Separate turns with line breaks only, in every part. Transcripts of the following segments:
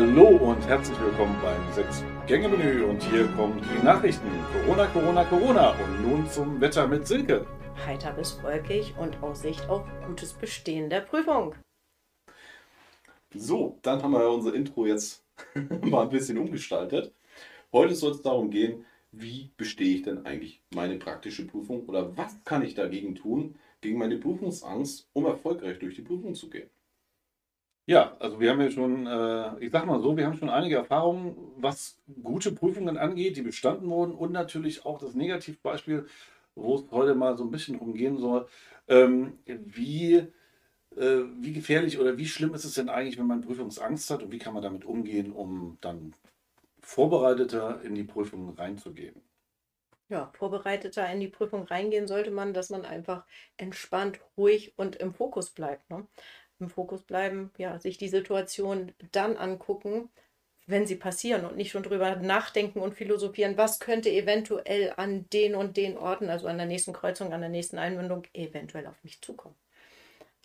Hallo und herzlich willkommen beim Sechs-Gänge-Menü und hier kommen die Nachrichten. Corona, Corona, Corona und nun zum Wetter mit Silke.
Heiter bis wolkig und Aussicht auf gutes Bestehen der Prüfung.
So, dann haben wir unser Intro jetzt mal ein bisschen umgestaltet. Heute soll es darum gehen, wie bestehe ich denn eigentlich meine praktische Prüfung oder was kann ich dagegen tun, gegen meine Prüfungsangst, um erfolgreich durch die Prüfung zu gehen. Ja, also wir haben ja schon, äh, ich sag mal so, wir haben schon einige Erfahrungen, was gute Prüfungen angeht, die bestanden wurden und natürlich auch das Negativbeispiel, wo es heute mal so ein bisschen umgehen soll. Ähm, wie, äh, wie gefährlich oder wie schlimm ist es denn eigentlich, wenn man Prüfungsangst hat und wie kann man damit umgehen, um dann vorbereiteter in die Prüfung reinzugehen?
Ja, vorbereiteter in die Prüfung reingehen sollte man, dass man einfach entspannt, ruhig und im Fokus bleibt. Ne? Im Fokus bleiben, ja, sich die Situation dann angucken, wenn sie passieren und nicht schon drüber nachdenken und philosophieren, was könnte eventuell an den und den Orten, also an der nächsten Kreuzung, an der nächsten Einwendung, eventuell auf mich zukommen.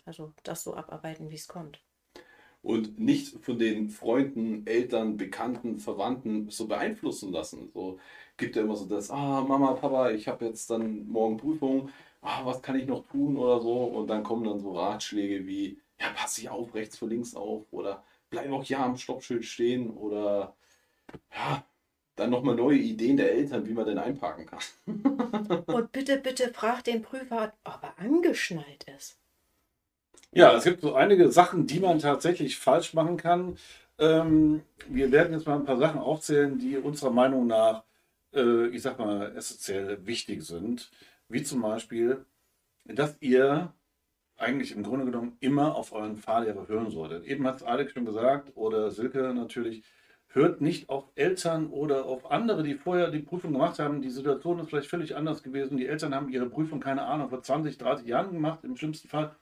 Also das so abarbeiten, wie es kommt
und nicht von den Freunden, Eltern, Bekannten, Verwandten so beeinflussen lassen. So gibt ja immer so das, ah, Mama, Papa, ich habe jetzt dann morgen Prüfung, ah, was kann ich noch tun oder so. Und dann kommen dann so Ratschläge wie, ja, pass dich auf, rechts vor links auf oder bleib auch ja am Stoppschild stehen oder ja, dann nochmal neue Ideen der Eltern, wie man denn einparken kann.
Und bitte, bitte frag den Prüfer, ob er angeschnallt ist.
Ja, es gibt so einige Sachen, die man tatsächlich falsch machen kann. Ähm, wir werden jetzt mal ein paar Sachen aufzählen, die unserer Meinung nach, äh, ich sag mal, essentiell wichtig sind. Wie zum Beispiel, dass ihr eigentlich im Grunde genommen immer auf euren Fahrlehrer hören solltet. Eben hat es Alex schon gesagt oder Silke natürlich. Hört nicht auf Eltern oder auf andere, die vorher die Prüfung gemacht haben. Die Situation ist vielleicht völlig anders gewesen. Die Eltern haben ihre Prüfung, keine Ahnung, vor 20, 30 Jahren gemacht, im schlimmsten Fall.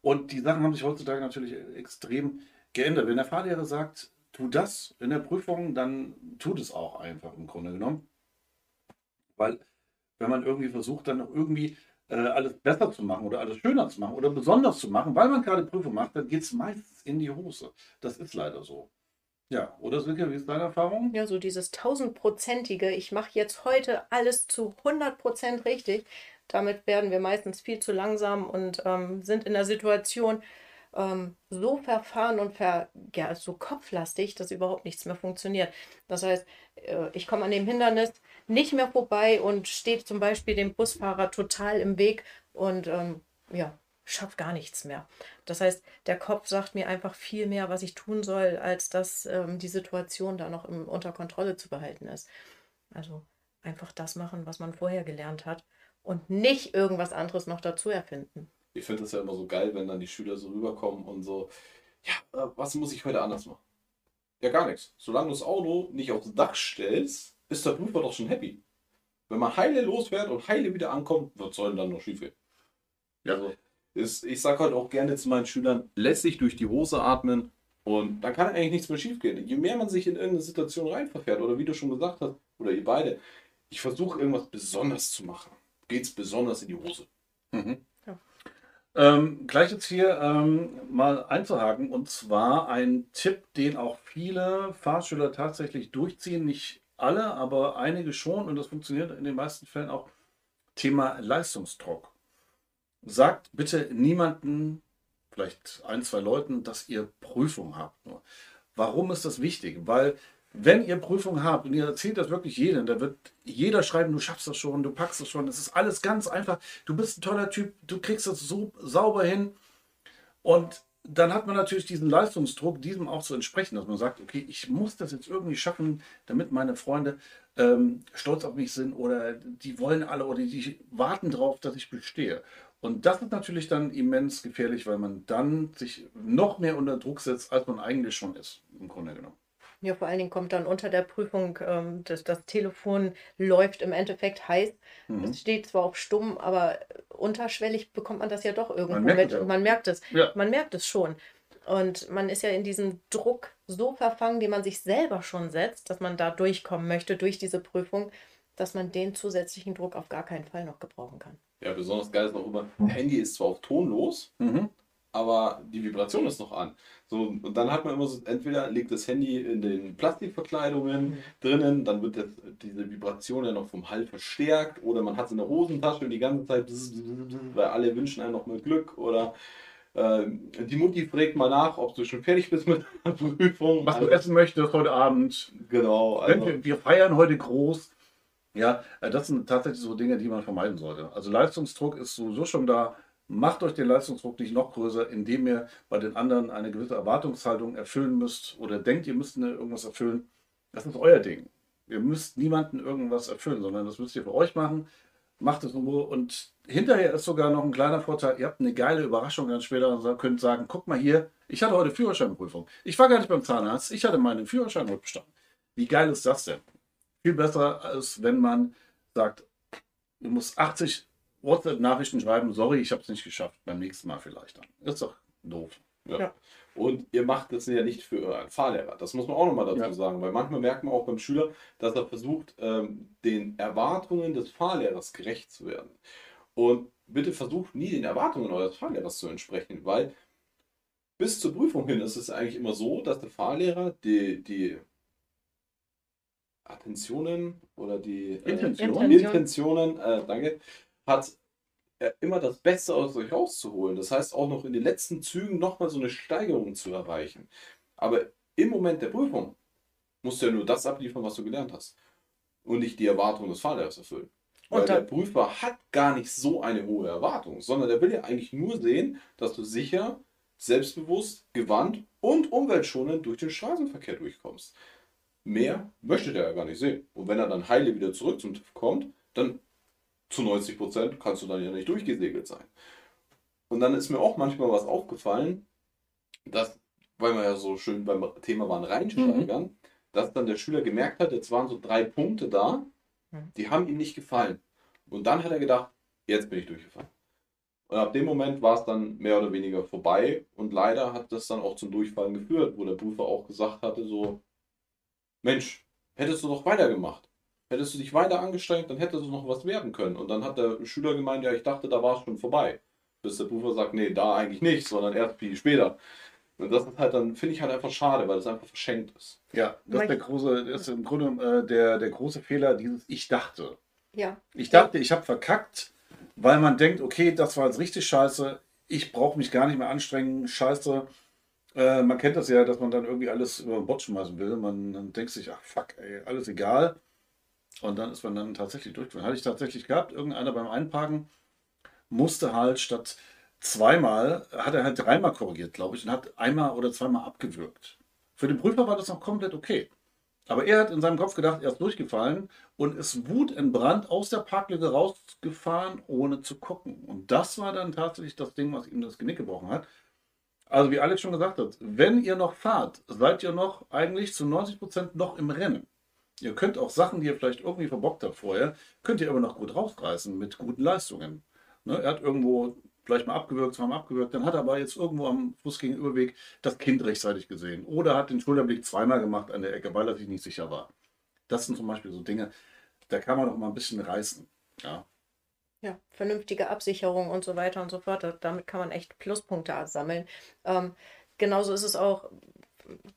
Und die Sachen haben sich heutzutage natürlich extrem geändert. Wenn der Fahrlehrer sagt, tu das in der Prüfung, dann tut es auch einfach im Grunde genommen. Weil wenn man irgendwie versucht, dann noch irgendwie alles besser zu machen oder alles schöner zu machen oder besonders zu machen, weil man gerade Prüfung macht, dann geht es meistens in die Hose. Das ist leider so. Ja, oder Silke, wie ist deine Erfahrung?
Ja, so dieses tausendprozentige, ich mache jetzt heute alles zu 100% richtig, damit werden wir meistens viel zu langsam und ähm, sind in der Situation ähm, so verfahren und ver, ja, so kopflastig, dass überhaupt nichts mehr funktioniert. Das heißt, äh, ich komme an dem Hindernis nicht mehr vorbei und stehe zum Beispiel dem Busfahrer total im Weg und ähm, ja, schaffe gar nichts mehr. Das heißt, der Kopf sagt mir einfach viel mehr, was ich tun soll, als dass ähm, die Situation da noch im, unter Kontrolle zu behalten ist. Also einfach das machen, was man vorher gelernt hat und nicht irgendwas anderes noch dazu erfinden.
Ich finde das ja immer so geil, wenn dann die Schüler so rüberkommen und so, ja, äh, was muss ich heute anders machen? Ja, gar nichts. Solange du das Auto nicht aufs Dach stellst, ist der Prüfer doch schon happy. Wenn man heile losfährt und heile wieder ankommt, was soll denn dann noch schief gehen? Ja. Also, ist, ich sage halt auch gerne zu meinen Schülern, lässt sich durch die Hose atmen und dann kann eigentlich nichts mehr schief gehen. Je mehr man sich in irgendeine Situation reinverfährt, oder wie du schon gesagt hast, oder ihr beide, ich versuche irgendwas besonders zu machen geht es besonders in die Hose. Mhm. Ähm, gleich jetzt hier ähm, mal einzuhaken und zwar ein Tipp, den auch viele Fahrschüler tatsächlich durchziehen, nicht alle, aber einige schon und das funktioniert in den meisten Fällen auch. Thema Leistungsdruck. Sagt bitte niemanden, vielleicht ein, zwei Leuten, dass ihr Prüfung habt. Warum ist das wichtig? Weil wenn ihr Prüfung habt und ihr erzählt das wirklich jedem, da wird jeder schreiben, du schaffst das schon, du packst das schon, es ist alles ganz einfach, du bist ein toller Typ, du kriegst das so sauber hin. Und dann hat man natürlich diesen Leistungsdruck, diesem auch zu entsprechen, dass man sagt, okay, ich muss das jetzt irgendwie schaffen, damit meine Freunde ähm, stolz auf mich sind oder die wollen alle oder die warten darauf, dass ich bestehe. Und das ist natürlich dann immens gefährlich, weil man dann sich noch mehr unter Druck setzt, als man eigentlich schon ist, im Grunde genommen.
Ja, vor allen Dingen kommt dann unter der Prüfung, ähm, dass das Telefon läuft im Endeffekt heiß. Mhm. Es steht zwar auf stumm, aber unterschwellig bekommt man das ja doch irgendwo man mit. Und man merkt es. Ja. Man merkt es schon. Und man ist ja in diesem Druck so verfangen, den man sich selber schon setzt, dass man da durchkommen möchte durch diese Prüfung, dass man den zusätzlichen Druck auf gar keinen Fall noch gebrauchen kann.
Ja, besonders geil ist noch immer, Handy ist zwar auf tonlos,
Mhm.
Aber die Vibration ist noch an. So, und dann hat man immer so, entweder liegt das Handy in den Plastikverkleidungen drinnen, dann wird das, diese Vibration ja noch vom Hall verstärkt, oder man hat es in der Hosentasche und die ganze Zeit, weil alle wünschen einem noch mal Glück, oder äh, die Mutti fragt mal nach, ob du schon fertig bist mit der Prüfung.
Was du
Also,
essen möchtest heute Abend.
genau, also,
wir, wir feiern heute groß. Ja, äh, das sind tatsächlich so Dinge, die man vermeiden sollte. Also Leistungsdruck ist sowieso schon da. Macht euch den Leistungsdruck nicht noch größer, indem ihr bei den anderen eine gewisse Erwartungshaltung erfüllen müsst oder denkt, ihr müsst irgendwas erfüllen. Das ist euer Ding. Ihr müsst niemanden irgendwas erfüllen, sondern das müsst ihr für euch machen. Macht es Ruhe. Und hinterher ist sogar noch ein kleiner Vorteil. Ihr habt eine geile Überraschung ganz später und könnt sagen, guck mal hier, ich hatte heute Führerscheinprüfung. Ich war gar nicht beim Zahnarzt. Ich hatte meinen Führerschein heute bestanden. Wie geil ist das denn? Viel besser, als wenn man sagt, du musst 80 WhatsApp-Nachrichten schreiben, sorry, ich habe es nicht geschafft, beim nächsten Mal vielleicht dann. Ist doch doof.
Ja.
Ja.
Und ihr macht das ja nicht für euren Fahrlehrer. Das muss man auch nochmal dazu
Ja.
sagen, weil manchmal merkt man auch beim Schüler, dass er versucht, ähm, den Erwartungen des Fahrlehrers gerecht zu werden. Und bitte versucht nie den Erwartungen eures Fahrlehrers zu entsprechen, weil bis zur Prüfung hin ist es eigentlich immer so, dass der Fahrlehrer die, die Attentionen oder die äh,
Intention.
Intentionen, äh, danke, hat äh, immer das Beste aus euch rauszuholen. Das heißt auch noch in den letzten Zügen nochmal so eine Steigerung zu erreichen. Aber im Moment der Prüfung musst du ja nur das abliefern, was du gelernt hast. Und nicht die Erwartungen des Fahrlehrers erfüllen. Weil der Prüfer hat gar nicht so eine hohe Erwartung, sondern der will ja eigentlich nur sehen, dass du sicher, selbstbewusst, gewandt und umweltschonend durch den Straßenverkehr durchkommst. Mehr möchte der ja gar nicht sehen. Und wenn er dann heile wieder zurück zum TÜV kommt, dann zu 90 Prozent kannst du dann ja nicht durchgesegelt sein. Und dann ist mir auch manchmal was aufgefallen, dass, weil wir ja so schön beim Thema waren, reinsteigern, dass dann der Schüler gemerkt hat, jetzt waren so drei Punkte da,
Mhm.
die haben ihm nicht gefallen. Und dann hat er gedacht, jetzt bin ich durchgefallen. Und ab dem Moment war es dann mehr oder weniger vorbei und leider hat das dann auch zum Durchfallen geführt, wo der Prüfer auch gesagt hatte, so, Mensch, hättest du doch weitergemacht. Hättest du dich weiter angestrengt, dann hättest du noch was werden können. Und dann hat der Schüler gemeint, ja, ich dachte, da war es schon vorbei. Bis der Prüfer sagt, nee, da eigentlich nicht, sondern erst viel später. Und das ist halt dann, finde ich halt einfach schade, weil es einfach verschenkt ist.
Ja, das ist, der große, das ist im Grunde äh, der, der große Fehler, dieses Ich dachte.
Ja,
Ich dachte, ich habe verkackt, weil man denkt, okay, das war jetzt richtig scheiße, ich brauche mich gar nicht mehr anstrengen, scheiße. Äh, man kennt das ja, dass man dann irgendwie alles über den Bord schmeißen will. Man dann denkt sich, ach fuck, ey, alles egal. Und dann ist man dann tatsächlich durchgefallen. Hatte ich tatsächlich gehabt, irgendeiner beim Einparken musste halt statt zweimal, hat er halt dreimal korrigiert, glaube ich, und hat einmal oder zweimal abgewürgt. Für den Prüfer war das noch komplett okay. Aber er hat in seinem Kopf gedacht, er ist durchgefallen und ist wutentbrannt aus der Parklücke rausgefahren, ohne zu gucken. Und das war dann tatsächlich das Ding, was ihm das Genick gebrochen hat. Also wie Alex schon gesagt hat, wenn ihr noch fahrt, seid ihr noch eigentlich zu 90 Prozent noch im Rennen. Ihr könnt auch Sachen, die ihr vielleicht irgendwie verbockt habt vorher, könnt ihr aber noch gut rausreißen mit guten Leistungen. Ne, er hat irgendwo vielleicht mal abgewürgt, zweimal abgewürgt, dann hat er aber jetzt irgendwo am Fußgegenüberweg das Kind rechtzeitig gesehen oder hat den Schulterblick zweimal gemacht an der Ecke, weil er sich nicht sicher war. Das sind zum Beispiel so Dinge, da kann man doch mal ein bisschen reißen. Ja,
ja, vernünftige Absicherung und so weiter und so fort. Da- Damit kann man echt Pluspunkte sammeln. Ähm, genauso ist es auch,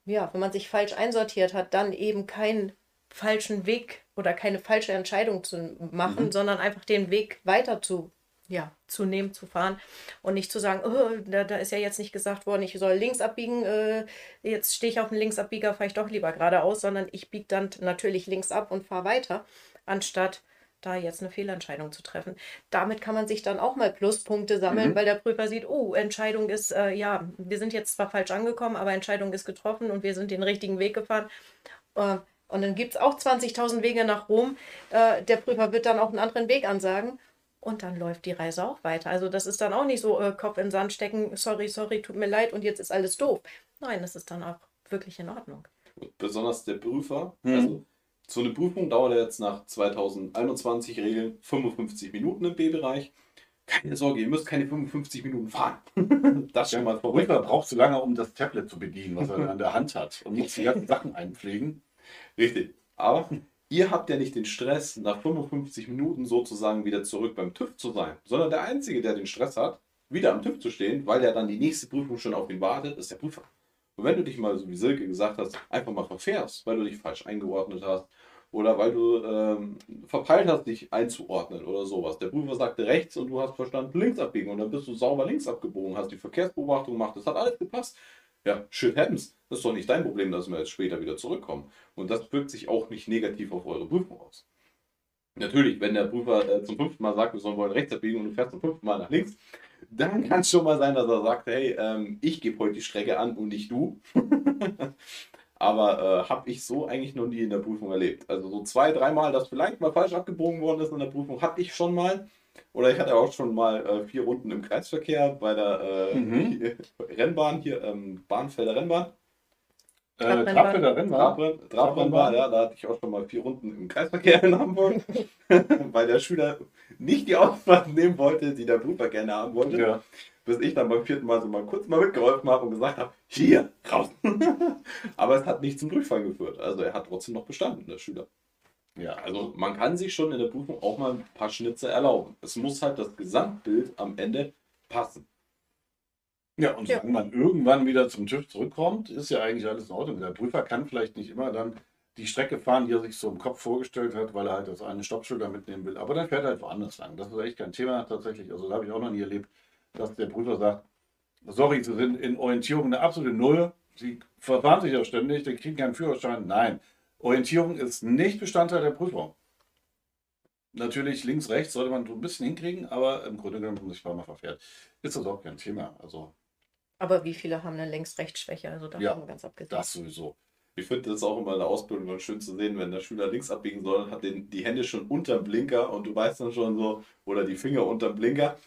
ja, wenn man sich falsch einsortiert hat, dann eben keinen falschen Weg oder keine falsche Entscheidung zu machen,
Mhm.
sondern einfach den Weg weiter zu, ja, zu nehmen, zu fahren und nicht zu sagen, oh, da, da ist ja jetzt nicht gesagt worden, ich soll links abbiegen, äh, jetzt stehe ich auf dem Linksabbieger, fahre ich doch lieber geradeaus, sondern ich biege dann natürlich links ab und fahre weiter, anstatt da jetzt eine Fehlentscheidung zu treffen. Damit kann man sich dann auch mal Pluspunkte sammeln,
Mhm.
weil der Prüfer sieht, oh, Entscheidung ist, äh, ja, wir sind jetzt zwar falsch angekommen, aber Entscheidung ist getroffen und wir sind den richtigen Weg gefahren. Äh, und dann gibt es auch 20.000 Wege nach Rom. Äh, der Prüfer wird dann auch einen anderen Weg ansagen. Und dann läuft die Reise auch weiter. Also das ist dann auch nicht so äh, Kopf in den Sand stecken, sorry, sorry, tut mir leid und jetzt ist alles doof. Nein, das ist dann auch wirklich in Ordnung.
Besonders der Prüfer,
Mhm.
also so eine Prüfung dauert ja jetzt nach 2021 Regeln 55 Minuten im B-Bereich. Keine Sorge, ihr müsst keine 55 Minuten fahren. das schon mal
der
vorweg.
Prüfer braucht zu lange, um das Tablet zu bedienen, was er an der Hand hat und muss die ganzen Sachen einpflegen.
Richtig. Aber ihr habt ja nicht den Stress, nach 55 Minuten sozusagen wieder zurück beim TÜV zu sein, sondern der Einzige, der den Stress hat, wieder am TÜV zu stehen, weil ja dann die nächste Prüfung schon auf ihn wartet, ist der Prüfer. Und wenn du dich mal, so wie Silke gesagt hast, einfach mal verfährst, weil du dich falsch eingeordnet hast oder weil du ähm, verpeilt hast, dich einzuordnen oder sowas. Der Prüfer sagte rechts und du hast verstanden links abbiegen und dann bist du sauber links abgebogen, hast die Verkehrsbeobachtung gemacht, das hat alles gepasst. Ja, shit happens. Das ist doch nicht dein Problem, dass wir jetzt später wieder zurückkommen. Und das wirkt sich auch nicht negativ auf eure Prüfung aus. Natürlich, wenn der Prüfer äh, zum fünften Mal sagt, wir sollen wollen rechts abbiegen und du fährst zum fünften Mal nach links, dann kann es schon mal sein, dass er sagt, hey, ähm, ich gebe heute die Strecke an und nicht du. Aber äh, habe ich so eigentlich noch nie in der Prüfung erlebt. Also so zwei, dreimal, dass vielleicht mal falsch abgebogen worden ist in der Prüfung, hatte ich schon mal. Oder ich hatte auch schon mal äh, vier Runden im Kreisverkehr bei der äh,
Mhm.
Rennbahn hier, ähm, Bahnfelder Rennbahn.
Äh,
Trabrennbahn.
Trabrennbahn, Rennbahn.
Trabrenn, Trabrennbahn, ja, da hatte ich auch schon mal vier Runden im Kreisverkehr in Hamburg, weil der Schüler nicht die Ausfahrt nehmen wollte, die der Prüfer gerne haben wollte.
Ja.
Bis ich dann beim vierten Mal so mal kurz mal mitgeholfen habe und gesagt habe, hier, raus. Aber es hat nicht zum Durchfall geführt. Also er hat trotzdem noch bestanden, der Schüler.
Ja,
Also man kann sich schon in der Prüfung auch mal ein paar Schnitze erlauben. Es muss halt das Gesamtbild am Ende passen.
Ja, und
Ja.
wenn man irgendwann wieder zum TÜV zurückkommt, ist ja eigentlich alles in Ordnung. Der Prüfer kann vielleicht nicht immer dann die Strecke fahren, die er sich so im Kopf vorgestellt hat, weil er halt das eine Stoppschilder mitnehmen will. Aber dann fährt er halt woanders lang. Das ist echt kein Thema tatsächlich. Also da habe ich auch noch nie erlebt, dass der Prüfer sagt, sorry, Sie sind in Orientierung eine absolute Null. Sie verfahren sich ja ständig, Sie kriegen keinen Führerschein. Nein, Orientierung ist nicht Bestandteil der Prüfung. Natürlich links, rechts sollte man so ein bisschen hinkriegen, aber im Grunde genommen, wenn man sich mal verfährt, ist das auch kein Thema. Also
Aber wie viele haben eine Links-Rechts-Schwäche? Also davon
Ja,
mal ganz abgesehen.
das sowieso.
Ich finde das auch immer in der Ausbildung dann schön zu sehen, wenn der Schüler links abbiegen soll und hat den, die Hände schon unterm Blinker und du weißt dann schon so, oder die Finger unterm Blinker,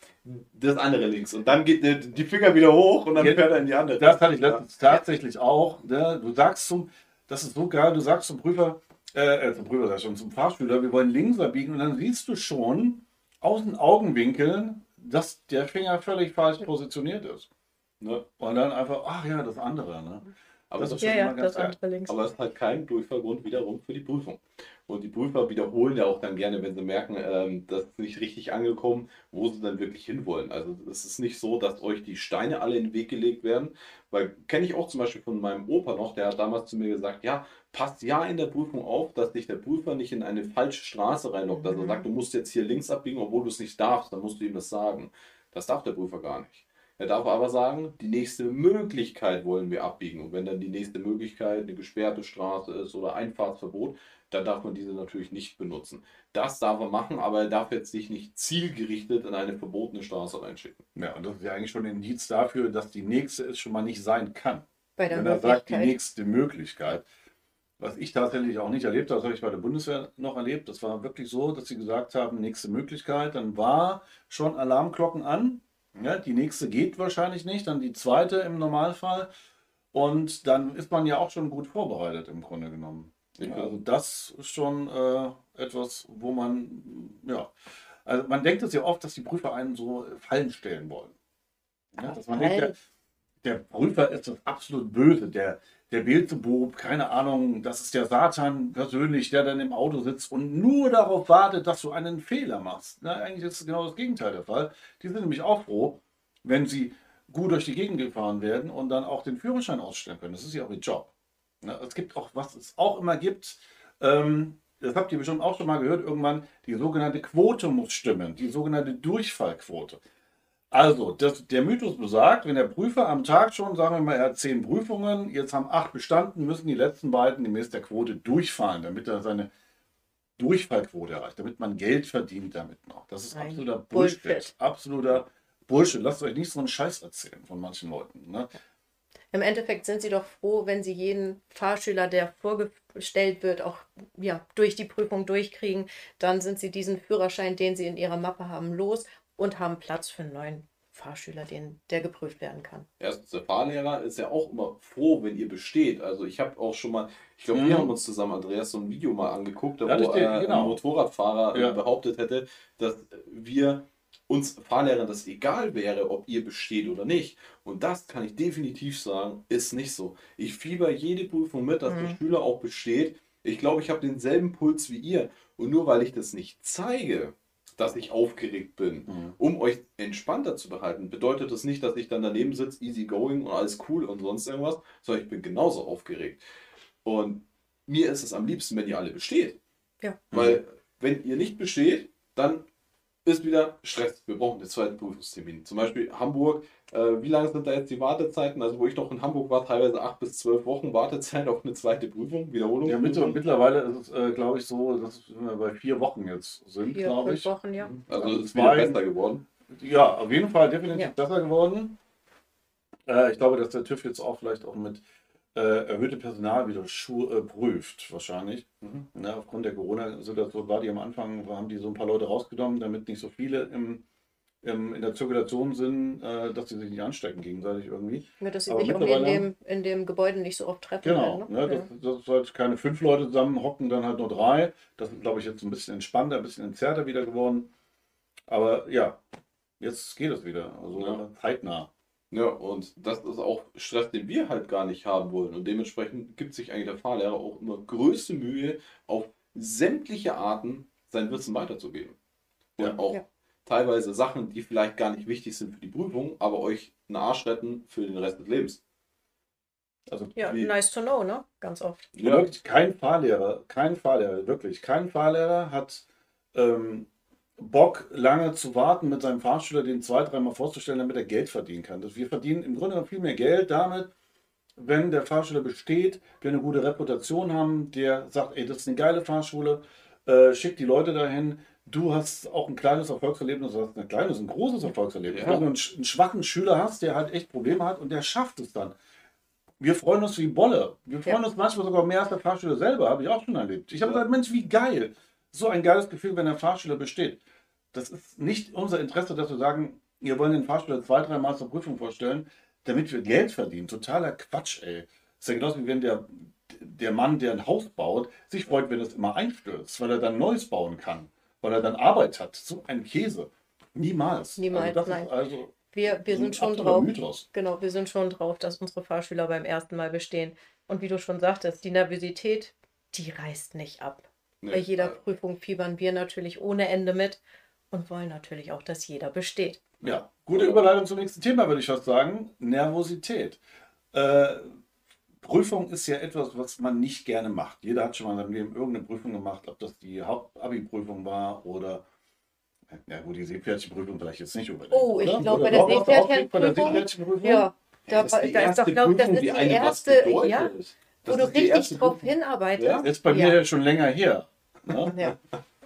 das andere links. Und dann geht die, Finger wieder hoch und dann
Ja,
fährt er in die andere.
Das hatte ich letztens tatsächlich auch. Ne? Du sagst zum, das ist so geil, du sagst zum Prüfer, äh, äh, zum Prüfer, sag schon, zum Fahrschüler, wir wollen links abbiegen und dann siehst du schon aus den Augenwinkeln, dass der Finger völlig falsch positioniert ist.
Ne?
Und dann einfach, ach ja, das andere. Ne?
Aber
Das
das
ist schon
ja,
immer ganz
das
geil.
andere links.
Aber es ist halt kein Durchfallgrund wiederum für die Prüfung. Und die Prüfer wiederholen ja auch dann gerne, wenn sie merken, ähm, das ist nicht richtig angekommen, wo sie dann wirklich hinwollen. Also es ist nicht so, dass euch die Steine alle in den Weg gelegt werden. Weil kenne ich auch zum Beispiel von meinem Opa noch, der hat damals zu mir gesagt, ja, passt ja in der Prüfung auf, dass dich der Prüfer nicht in eine falsche Straße reinlockt. Also er
Mhm.
sagt, du musst jetzt hier links abbiegen, obwohl du es nicht darfst, dann musst du ihm das sagen. Das darf der Prüfer gar nicht. Er darf aber sagen, die nächste Möglichkeit wollen wir abbiegen. Und wenn dann die nächste Möglichkeit eine gesperrte Straße ist oder Einfahrtsverbot, dann darf man diese natürlich nicht benutzen. Das darf er machen, aber er darf jetzt sich nicht zielgerichtet in eine verbotene Straße reinschicken.
Ja, und das ist ja eigentlich schon ein Indiz dafür, dass die nächste es schon mal nicht sein kann.
Bei der
Wenn er sagt, die nächste Möglichkeit. Was ich tatsächlich auch nicht erlebt habe, das habe ich bei der Bundeswehr noch erlebt. Das war wirklich so, dass sie gesagt haben, nächste Möglichkeit. Dann war schon Alarmglocken an. Ja, die nächste geht wahrscheinlich nicht, dann die zweite im Normalfall. Und dann ist man ja auch schon gut vorbereitet im Grunde genommen.
Ja.
Also das ist schon äh, etwas, wo man, ja, also man denkt es ja oft, dass die Prüfer einen so Fallen stellen wollen. Ja, dass man denkt, der, der Prüfer ist das absolut Böse, der, der Beelzebub, keine Ahnung, das ist der Satan persönlich, der dann im Auto sitzt und nur darauf wartet, dass du einen Fehler machst. Na, eigentlich ist genau das Gegenteil der Fall. Die sind nämlich auch froh, wenn sie gut durch die Gegend gefahren werden und dann auch den Führerschein ausstellen können. Das ist ja auch ihr Job. Na, es gibt auch, was es auch immer gibt, ähm, das habt ihr bestimmt auch schon mal gehört, irgendwann, die sogenannte Quote muss stimmen, die sogenannte Durchfallquote. Also, das, der Mythos besagt, wenn der Prüfer am Tag schon, sagen wir mal, er hat zehn Prüfungen, jetzt haben acht bestanden, müssen die letzten beiden gemäß der Quote durchfallen, damit er seine Durchfallquote erreicht, damit man Geld verdient damit noch. Das ist
Nein,
absoluter Bullshit.
Bullshit.
Absoluter Bullshit. Lasst euch nicht so einen Scheiß erzählen von manchen Leuten. Ne?
Im Endeffekt sind sie doch froh, wenn sie jeden Fahrschüler, der vorgestellt wird, auch ja, durch die Prüfung durchkriegen. Dann sind sie diesen Führerschein, den sie in ihrer Mappe haben, los und haben Platz für einen neuen Fahrschüler, den, der geprüft werden kann.
Erstens, der Fahrlehrer ist ja auch immer froh, wenn ihr besteht. Also ich habe auch schon mal, ich glaube,
Mhm.
wir haben uns zusammen, Andreas, so ein Video mal angeguckt, da wo
steht-
äh,
genau.
ein Motorradfahrer äh,
Ja.
behauptet hätte, dass wir uns Fahrlehrern das egal wäre, ob ihr besteht oder nicht. Und das kann ich definitiv sagen, ist nicht so. Ich fieber jede Prüfung mit, dass der
Mhm.
Schüler auch besteht, Ich glaube, ich habe denselben Puls wie ihr. Und nur weil ich das nicht zeige, dass ich aufgeregt bin,
Mhm.
um euch entspannter zu behalten, bedeutet das nicht, dass ich dann daneben sitze, easy going und alles cool und sonst irgendwas, sondern ich bin genauso aufgeregt. Und mir ist es am liebsten, wenn ihr alle besteht.
Ja.
Weil, wenn ihr nicht besteht, dann ist wieder Stress. Wir brauchen den zweiten Prüfungstermin. Zum Beispiel Hamburg. Äh, wie lange sind da jetzt die Wartezeiten? Also, wo ich noch in Hamburg war, teilweise acht bis zwölf Wochen Wartezeit auf eine zweite Prüfung, Wiederholung.
Ja, mit, mittlerweile ist es, äh, glaube ich, so, dass wir bei vier Wochen jetzt sind, glaube ich.
Wochen, ja.
Also, es ist
Zwei-
wieder besser geworden.
Ja, auf jeden Fall definitiv
Ja.
besser geworden. Äh, ich glaube, dass der TÜV jetzt auch vielleicht auch mit äh, erhöhtem Personal wieder Schu äh, prüft, wahrscheinlich.
Mhm.
Ne, aufgrund der Corona-Situation war die am Anfang, haben die so ein paar Leute rausgenommen, damit nicht so viele im, im, in der Zirkulation sind, äh, dass sie sich nicht anstecken gegenseitig irgendwie.
Ja, dass sie
Aber
sich auch in dem, in dem Gebäude nicht so oft treffen.
Genau,
werden,
ne,
ne?
dass, dass halt keine fünf Leute zusammen hocken, dann halt nur drei. Das ist, glaube ich, jetzt ein bisschen entspannter, ein bisschen entzerrter wieder geworden. Aber ja, jetzt geht es wieder. Also
Ja.
zeitnah.
Ja, und das ist auch Stress, den wir halt gar nicht haben wollen. Und dementsprechend gibt sich eigentlich der Fahrlehrer auch immer größte Mühe, auf sämtliche Arten sein Wissen weiterzugeben. Und
Ja.
auch
Ja.
teilweise Sachen, die vielleicht gar nicht wichtig sind für die Prüfung, aber euch einen Arsch retten für den Rest des Lebens.
Also
Ja,
Wie-
nice to know, ne? Ganz oft.
Ja. Wirklich kein Fahrlehrer, kein Fahrlehrer, wirklich, kein Fahrlehrer hat ähm, Bock, lange zu warten, mit seinem Fahrschüler den zwei, dreimal vorzustellen, damit er Geld verdienen kann. Wir verdienen im Grunde genommen viel mehr Geld damit, wenn der Fahrschüler besteht, wir eine gute Reputation haben, der sagt, ey, das ist eine geile Fahrschule, äh, schickt die Leute dahin. Du hast auch ein kleines Erfolgserlebnis, du hast ein kleines, ein großes Erfolgserlebnis.
Ja.
Wenn du einen, einen schwachen Schüler hast, der halt echt Probleme hat und der schafft es dann. Wir freuen uns wie Bolle. Wir freuen
Ja.
uns manchmal sogar mehr als der Fahrschüler selber, habe ich auch schon erlebt. Ich habe
Ja.
gesagt, Mensch, wie geil. So ein geiles Gefühl, wenn der Fahrschüler besteht. Das ist nicht unser Interesse, dass wir sagen, wir wollen den Fahrschüler zwei, drei Mal zur Prüfung vorstellen, damit wir Geld verdienen. Totaler Quatsch, ey. ist ja genauso wie wenn der, der Mann, der ein Haus baut, sich freut, wenn es immer einstürzt, weil er dann Neues bauen kann, weil er dann Arbeit hat. So ein Käse. Niemals.
Niemals,
also das
nein.
Also
Wir, wir sind schon drauf.
Mythos.
Genau, wir sind schon drauf, dass unsere Fahrschüler beim ersten Mal bestehen. Und wie du schon sagtest, die Nervosität, die reißt nicht ab.
Nee,
Bei jeder
äh,
Prüfung fiebern wir natürlich ohne Ende mit und wollen natürlich auch, dass jeder besteht.
Ja, gute Überleitung zum nächsten Thema, würde ich fast sagen. Nervosität. Äh, Prüfung ist ja etwas, was man nicht gerne macht. Jeder hat schon mal in seinem Leben irgendeine Prüfung gemacht, ob das die Haupt-Abi-Prüfung war oder, ja gut, die Seepferdchenprüfung vielleicht jetzt nicht unbedingt.
Oh, ich glaube, bei
aufgeregt bei der
Seepferdchenprüfung-? Ja, da,
das ist die
da ist doch, glaube ich, das ist
die
die erste,
bedeutet.
ja, wo du richtig drauf hinarbeitest.
Ja.
Ist bei mir
Ja.
ja schon länger her. Ne?
Ja,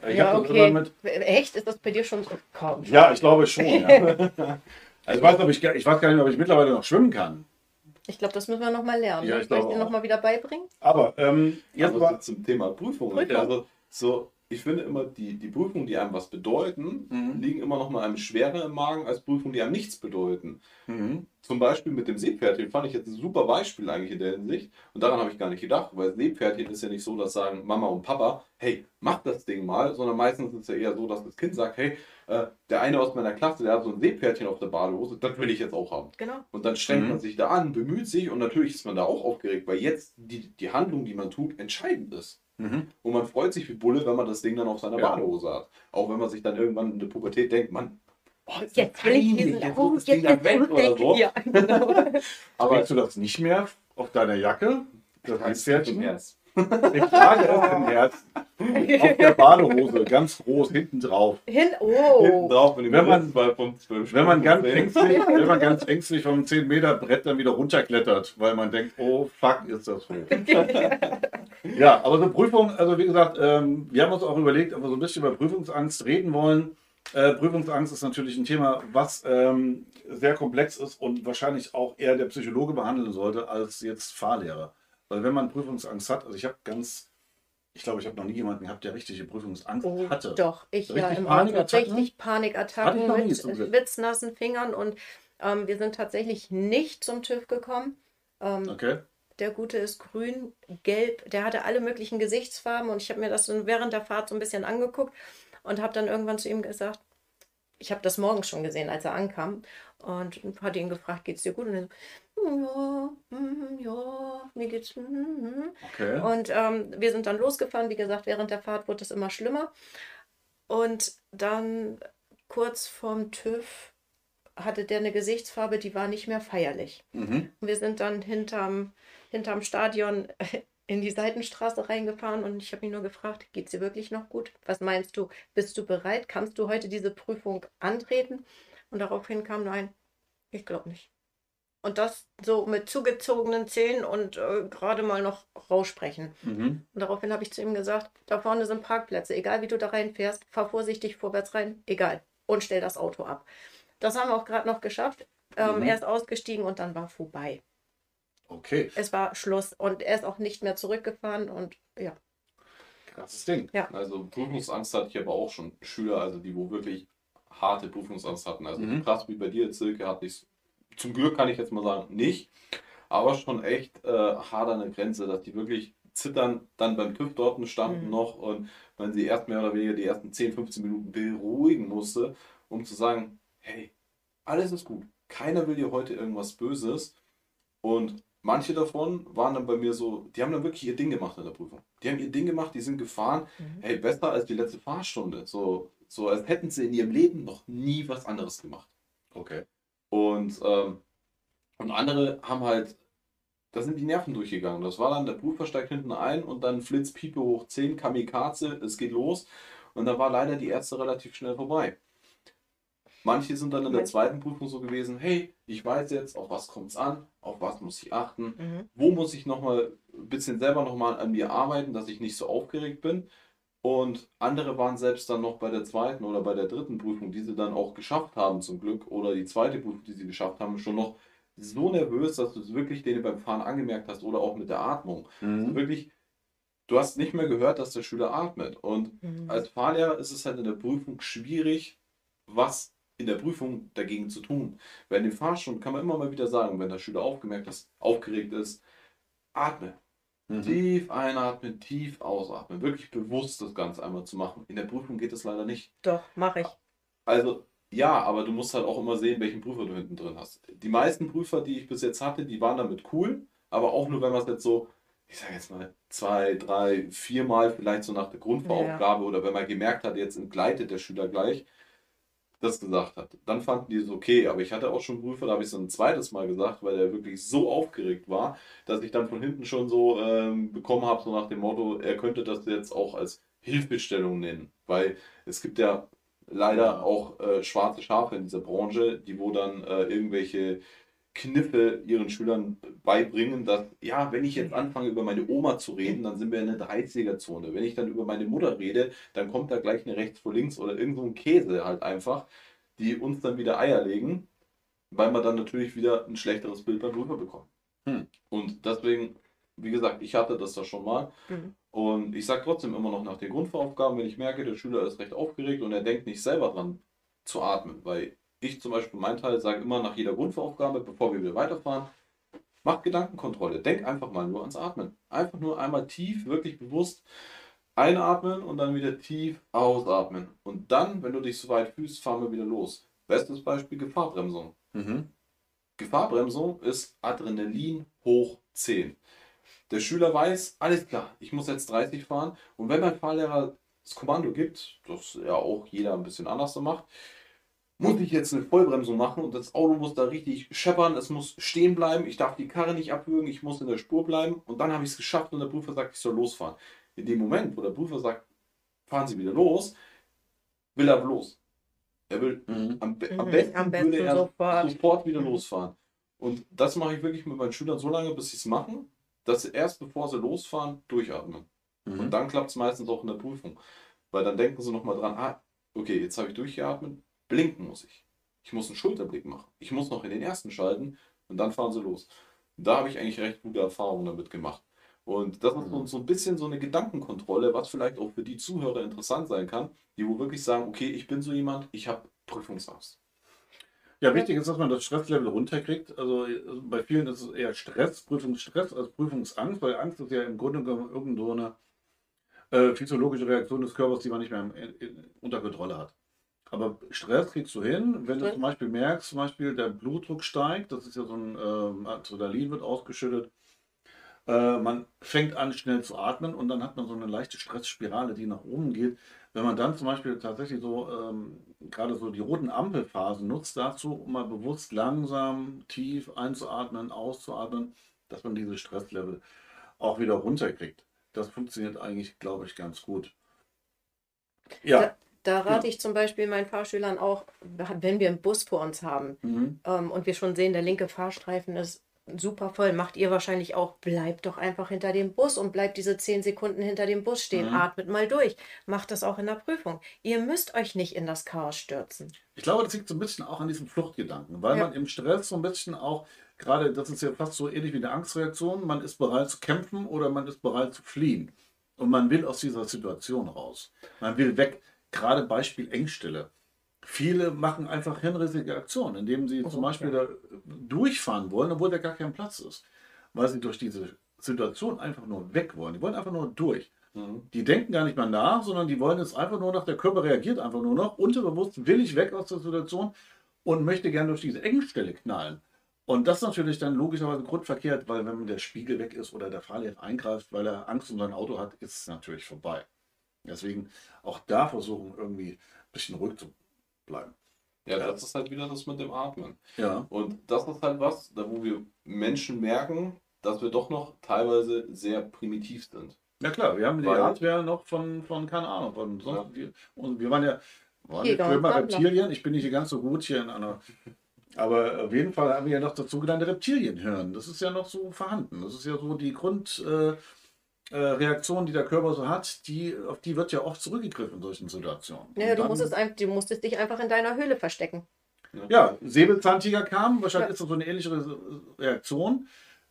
Ich
ja okay.
immer mit,
Echt? Ist das bei dir schon so? Komm.
ja, ich glaube schon. Ja. Also ich, weiß, ob ich, gar- ich weiß gar nicht, ob ich mittlerweile noch schwimmen kann.
Ich glaube, das müssen wir nochmal lernen.
Ja, ich
Soll ich
glaube
dir nochmal wieder beibringen?
Aber ähm, jetzt
Aber
war,
so zum Thema Prüfungen.
Prüfung.
Also, so, ich finde immer, die, die Prüfungen, die einem was bedeuten,
Mhm.
liegen immer noch mal einem schwerer im Magen als Prüfungen, die einem nichts bedeuten.
Mhm.
Zum Beispiel mit dem Seepferdchen fand ich jetzt ein super Beispiel eigentlich in der Hinsicht. Und daran habe ich gar nicht gedacht, weil Seepferdchen ist ja nicht so, dass sagen Mama und Papa, hey, mach das Ding mal, sondern meistens ist es ja eher so, dass das Kind sagt, hey, äh, der eine aus meiner Klasse, der hat so ein Seepferdchen auf der Badehose, das will ich jetzt auch haben.
Genau.
Und dann strengt
Mhm.
man sich da an, bemüht sich und natürlich ist man da auch aufgeregt, weil jetzt die, die Handlung, die man tut, entscheidend ist.
Mhm.
Und man freut sich wie Bulle, wenn man das Ding dann auf seiner
Ja.
Badehose hat. Auch wenn man sich dann irgendwann in der Pubertät denkt, Mann, oh, ist das
Jetzt will ich
peinlich,
diesen
jetzt
oh, jetzt
Ding dann
ist
weg
es
oder
weg.
so.
Ja, genau.
Aber
Trägst du das nicht mehr auf deiner Jacke? Das
heißt Herz.
Ich trage es im Herzen. Auf der Badehose, ganz groß, hinten drauf.
Hin,
Hinten
oh.
drauf mit dem
Wenn man-
Ritzball vom 12
Wenn man, ganz ängstlich, wenn man ganz ängstlich vom 10 Meter Brett dann wieder runterklettert, weil man denkt, oh fuck, ist das hoch. Ja, aber so Prüfung, also wie gesagt, ähm, wir haben uns auch überlegt, ob wir so ein bisschen über Prüfungsangst reden wollen. Äh, Prüfungsangst ist natürlich ein Thema, was ähm, sehr komplex ist und wahrscheinlich auch eher der Psychologe behandeln sollte als jetzt Fahrlehrer. Weil wenn man Prüfungsangst hat, also ich habe ganz, ich glaube, ich habe noch nie jemanden gehabt, der richtige Prüfungsangst
Oh,
hatte.
doch, ich ja
Richtig
im Auto.
Panikattacken?
Richtig Panikattacken
nie,
mit witznassen Fingern und ähm, wir sind tatsächlich nicht zum TÜV gekommen. Ähm,
Okay.
Der gute ist grün, gelb, der hatte alle möglichen Gesichtsfarben und ich habe mir das so während der Fahrt so ein bisschen angeguckt und habe dann irgendwann zu ihm gesagt, ich habe das morgens schon gesehen, als er ankam und hatte ihn gefragt, geht's dir gut? Und er so, ja, mm, ja, mir geht's. Mm,
Okay.
und ähm, wir sind dann losgefahren. Wie gesagt, während der Fahrt wurde es immer schlimmer. Und dann kurz vorm TÜV hatte der eine Gesichtsfarbe, die war nicht mehr feierlich.
Mhm.
Und wir sind dann hinterm, hinterm Stadion in die Seitenstraße reingefahren und ich habe ihn nur gefragt, geht's dir wirklich noch gut? Was meinst du? Bist du bereit? Kannst du heute diese Prüfung antreten? Und daraufhin kam nur ein, ich glaube nicht. Und das so mit zugezogenen Zähnen und äh, gerade mal noch raussprechen.
Mhm.
Und daraufhin habe ich zu ihm gesagt, da vorne sind Parkplätze, egal wie du da reinfährst, fahr vorsichtig vorwärts rein, egal. Und stell das Auto ab. Das haben wir auch gerade noch geschafft. Ähm,
Mhm.
Er ist ausgestiegen und dann war vorbei.
Okay.
Es war Schluss und er ist auch nicht mehr zurückgefahren und ja.
Krasses Ding.
Also Prüfungsangst hatte ich aber auch schon Schüler, also die wo wirklich harte Prüfungsangst hatten. Also
Mhm.
krass wie bei dir, Silke, hatte ich zum Glück kann ich jetzt mal sagen, nicht. Aber schon echt äh, hart an der Grenze, dass die wirklich zittern, dann beim TÜV dort standen
Mhm.
noch und man sie erst mehr oder weniger die ersten 10, 15 Minuten beruhigen musste, um zu sagen, hey, alles ist gut. Keiner will dir heute irgendwas Böses. Und manche davon waren dann bei mir so, die haben dann wirklich ihr Ding gemacht in der Prüfung. Die haben ihr Ding gemacht, die sind gefahren,
Mhm.
hey, besser als die letzte Fahrstunde. So, so als hätten sie in ihrem Leben noch nie was anderes gemacht.
Okay.
Und, ähm, und andere haben halt, da sind die Nerven durchgegangen. Das war dann, der Prüfer steigt hinten ein und dann Flitz, Piepe hoch 10, Kamikaze, es geht los. Und da war leider die Ärzte relativ schnell vorbei. Manche sind dann in der zweiten Prüfung so gewesen, hey, ich weiß jetzt, auf was kommt es an, auf was muss ich achten,
Mhm.
wo muss ich nochmal ein bisschen selber nochmal an mir arbeiten, dass ich nicht so aufgeregt bin. Und andere waren selbst dann noch bei der zweiten oder bei der dritten Prüfung, die sie dann auch geschafft haben zum Glück, oder die zweite Prüfung, die sie geschafft haben, schon noch so nervös, dass du es wirklich denen beim Fahren angemerkt hast oder auch mit der Atmung. Also
Mhm.
wirklich, du hast nicht mehr gehört, dass der Schüler atmet. Und
Mhm.
als Fahrlehrer ist es halt in der Prüfung schwierig, was in der Prüfung dagegen zu tun. Weil in den Fahrstunden kann man immer mal wieder sagen, wenn der Schüler aufgemerkt ist, aufgeregt ist, atme.
Mhm.
Tief einatmen, tief ausatmen. Wirklich bewusst das Ganze einmal zu machen. In der Prüfung geht es leider nicht.
Doch, mache ich.
Also, ja, aber du musst halt auch immer sehen, welchen Prüfer du hinten drin hast. Die meisten Prüfer, die ich bis jetzt hatte, die waren damit cool, aber auch nur, wenn man es jetzt so, ich sage jetzt mal, zwei, drei, viermal vielleicht so nach der Grundvoraufgabe oder wenn man gemerkt hat, jetzt entgleitet der Schüler gleich, das gesagt hat. Dann fanden die es okay, aber ich hatte auch schon Prüfer, da habe ich es ein zweites Mal gesagt, weil der wirklich so aufgeregt war, dass ich dann von hinten schon so ähm, bekommen habe, so nach dem Motto, er könnte das jetzt auch als Hilfestellung nennen, weil es gibt ja leider auch äh, schwarze Schafe in dieser Branche, die wo dann äh, irgendwelche Kniffe ihren Schülern beibringen, dass, ja, wenn ich jetzt anfange über meine Oma zu reden, dann sind wir in der 30er-Zone. Wenn ich dann über meine Mutter rede, dann kommt da gleich eine rechts vor links oder irgend so ein Käse halt einfach, die uns dann wieder Eier legen, weil wir dann natürlich wieder ein schlechteres Bild beim Prüfer bekommen.
Hm.
Und deswegen, wie gesagt, ich hatte das da schon mal.
Mhm.
Und ich sage trotzdem immer noch nach den Grundvoraufgaben, wenn ich merke, der Schüler ist recht aufgeregt und er denkt nicht selber dran zu atmen, weil ich zum Beispiel mein Teil sage immer nach jeder Grundvoraufgabe, bevor wir wieder weiterfahren, macht Gedankenkontrolle. Denk einfach mal nur ans Atmen. Einfach nur einmal tief, wirklich bewusst einatmen und dann wieder tief ausatmen. Und dann, wenn du dich soweit fühlst, fahren wir wieder los. Bestes Beispiel Gefahrbremsung.
Mhm.
Gefahrbremsung ist Adrenalin hoch 10. Der Schüler weiß, alles klar, ich muss jetzt 30 fahren. Und wenn mein Fahrlehrer das Kommando gibt, das ja auch jeder ein bisschen anders so macht, muss ich jetzt eine Vollbremsung machen und das Auto muss da richtig scheppern, es muss stehen bleiben, ich darf die Karre nicht abwürgen, ich muss in der Spur bleiben und dann habe ich es geschafft und der Prüfer sagt, ich soll losfahren. In dem Moment, wo der Prüfer sagt, fahren Sie wieder los, will er los. Er will
Mhm.
am, be am
Mhm,
besten,
am besten
würde er
sofort.
sofort wieder
Mhm.
losfahren. Und das mache ich wirklich mit meinen Schülern so lange, bis sie es machen, dass sie erst bevor sie losfahren, durchatmen. Und
Mhm.
dann klappt es meistens auch in der Prüfung. Weil dann denken sie nochmal dran, ah, okay, jetzt habe ich durchgeatmet, blinken muss ich. Ich muss einen Schulterblick machen. Ich muss noch in den ersten schalten und dann fahren sie los. Und da habe ich eigentlich recht gute Erfahrungen damit gemacht. Und das ist so,
Mhm.
so ein bisschen so eine Gedankenkontrolle, was vielleicht auch für die Zuhörer interessant sein kann, die wo wirklich sagen, okay, ich bin so jemand, ich habe Prüfungsangst.
Ja, wichtig ist, dass man das Stresslevel runterkriegt. Also also bei vielen ist es eher Stress, Prüfungsstress als Prüfungsangst, weil Angst ist ja im Grunde genommen irgendwo eine äh, physiologische Reaktion des Körpers, die man nicht mehr im, in, unter Kontrolle hat. Aber Stress kriegst du hin, wenn du zum Beispiel merkst, zum Beispiel der Blutdruck steigt, das ist ja so ein ähm, Adrenalin wird ausgeschüttet, äh, man fängt an schnell zu atmen und dann hat man so eine leichte Stressspirale, die nach oben geht. Wenn man dann zum Beispiel tatsächlich so ähm, gerade so die roten Ampelphasen nutzt dazu, um mal bewusst langsam tief einzuatmen, auszuatmen, dass man diese Stresslevel auch wieder runterkriegt. Das funktioniert eigentlich, glaube ich, ganz gut. Ja.
Da rate ich zum Beispiel meinen Fahrschülern auch, wenn wir einen Bus vor uns haben
Mhm.
ähm, und wir schon sehen, der linke Fahrstreifen ist super voll, macht ihr wahrscheinlich auch, bleibt doch einfach hinter dem Bus und bleibt diese 10 Sekunden hinter dem Bus stehen.
Mhm.
Atmet mal durch. Macht das auch in der Prüfung. Ihr müsst euch nicht in das Chaos stürzen.
Ich glaube, das liegt so ein bisschen auch an diesem Fluchtgedanken, weil
Ja.
man im Stress so ein bisschen auch, gerade das ist ja fast so ähnlich wie eine Angstreaktion, man ist bereit zu kämpfen oder man ist bereit zu fliehen. Und man will aus dieser Situation raus. Man will weg. Gerade Beispiel Engstelle. Viele machen einfach hirnrissige Aktionen, indem sie zum
Oh,
Beispiel
ja.
da durchfahren wollen, obwohl da gar kein Platz ist. Weil sie durch diese Situation einfach nur weg wollen. Die wollen einfach nur durch.
Mhm.
Die denken gar nicht mehr nach, sondern die wollen jetzt einfach nur noch, der Körper reagiert einfach nur noch. Unterbewusst will ich weg aus der Situation und möchte gerne durch diese Engstelle knallen. Und das ist natürlich dann logischerweise grundverkehrt, weil wenn der Spiegel weg ist oder der Fahrlehrer eingreift, weil er Angst um sein Auto hat, ist es natürlich vorbei. Deswegen auch da versuchen, irgendwie ein bisschen ruhig zu bleiben.
Ja, das ist halt wieder das mit dem Atmen.
Ja.
Und das ist halt was, da wo wir Menschen merken, dass wir doch noch teilweise sehr primitiv sind.
Ja klar, wir haben die
Weil-
Hardware noch von, von keine Ahnung, von sonst, wir, und wir waren ja, waren
Jäger Sammler.
Reptilien, ich bin nicht ganz so gut hier in einer, aber auf jeden Fall haben wir ja noch dazu genannte Reptilienhirn. Das ist ja noch so vorhanden. Das ist ja so die Grundreaktion, äh, Reaktion, die der Körper so hat, die, auf die wird ja oft zurückgegriffen in solchen Situationen.
Ja, du musstest, ein, du musstest dich einfach in deiner Höhle verstecken.
ja, Säbelzahntiger kam, wahrscheinlich
Ja.
ist das so eine ähnliche Re- Reaktion.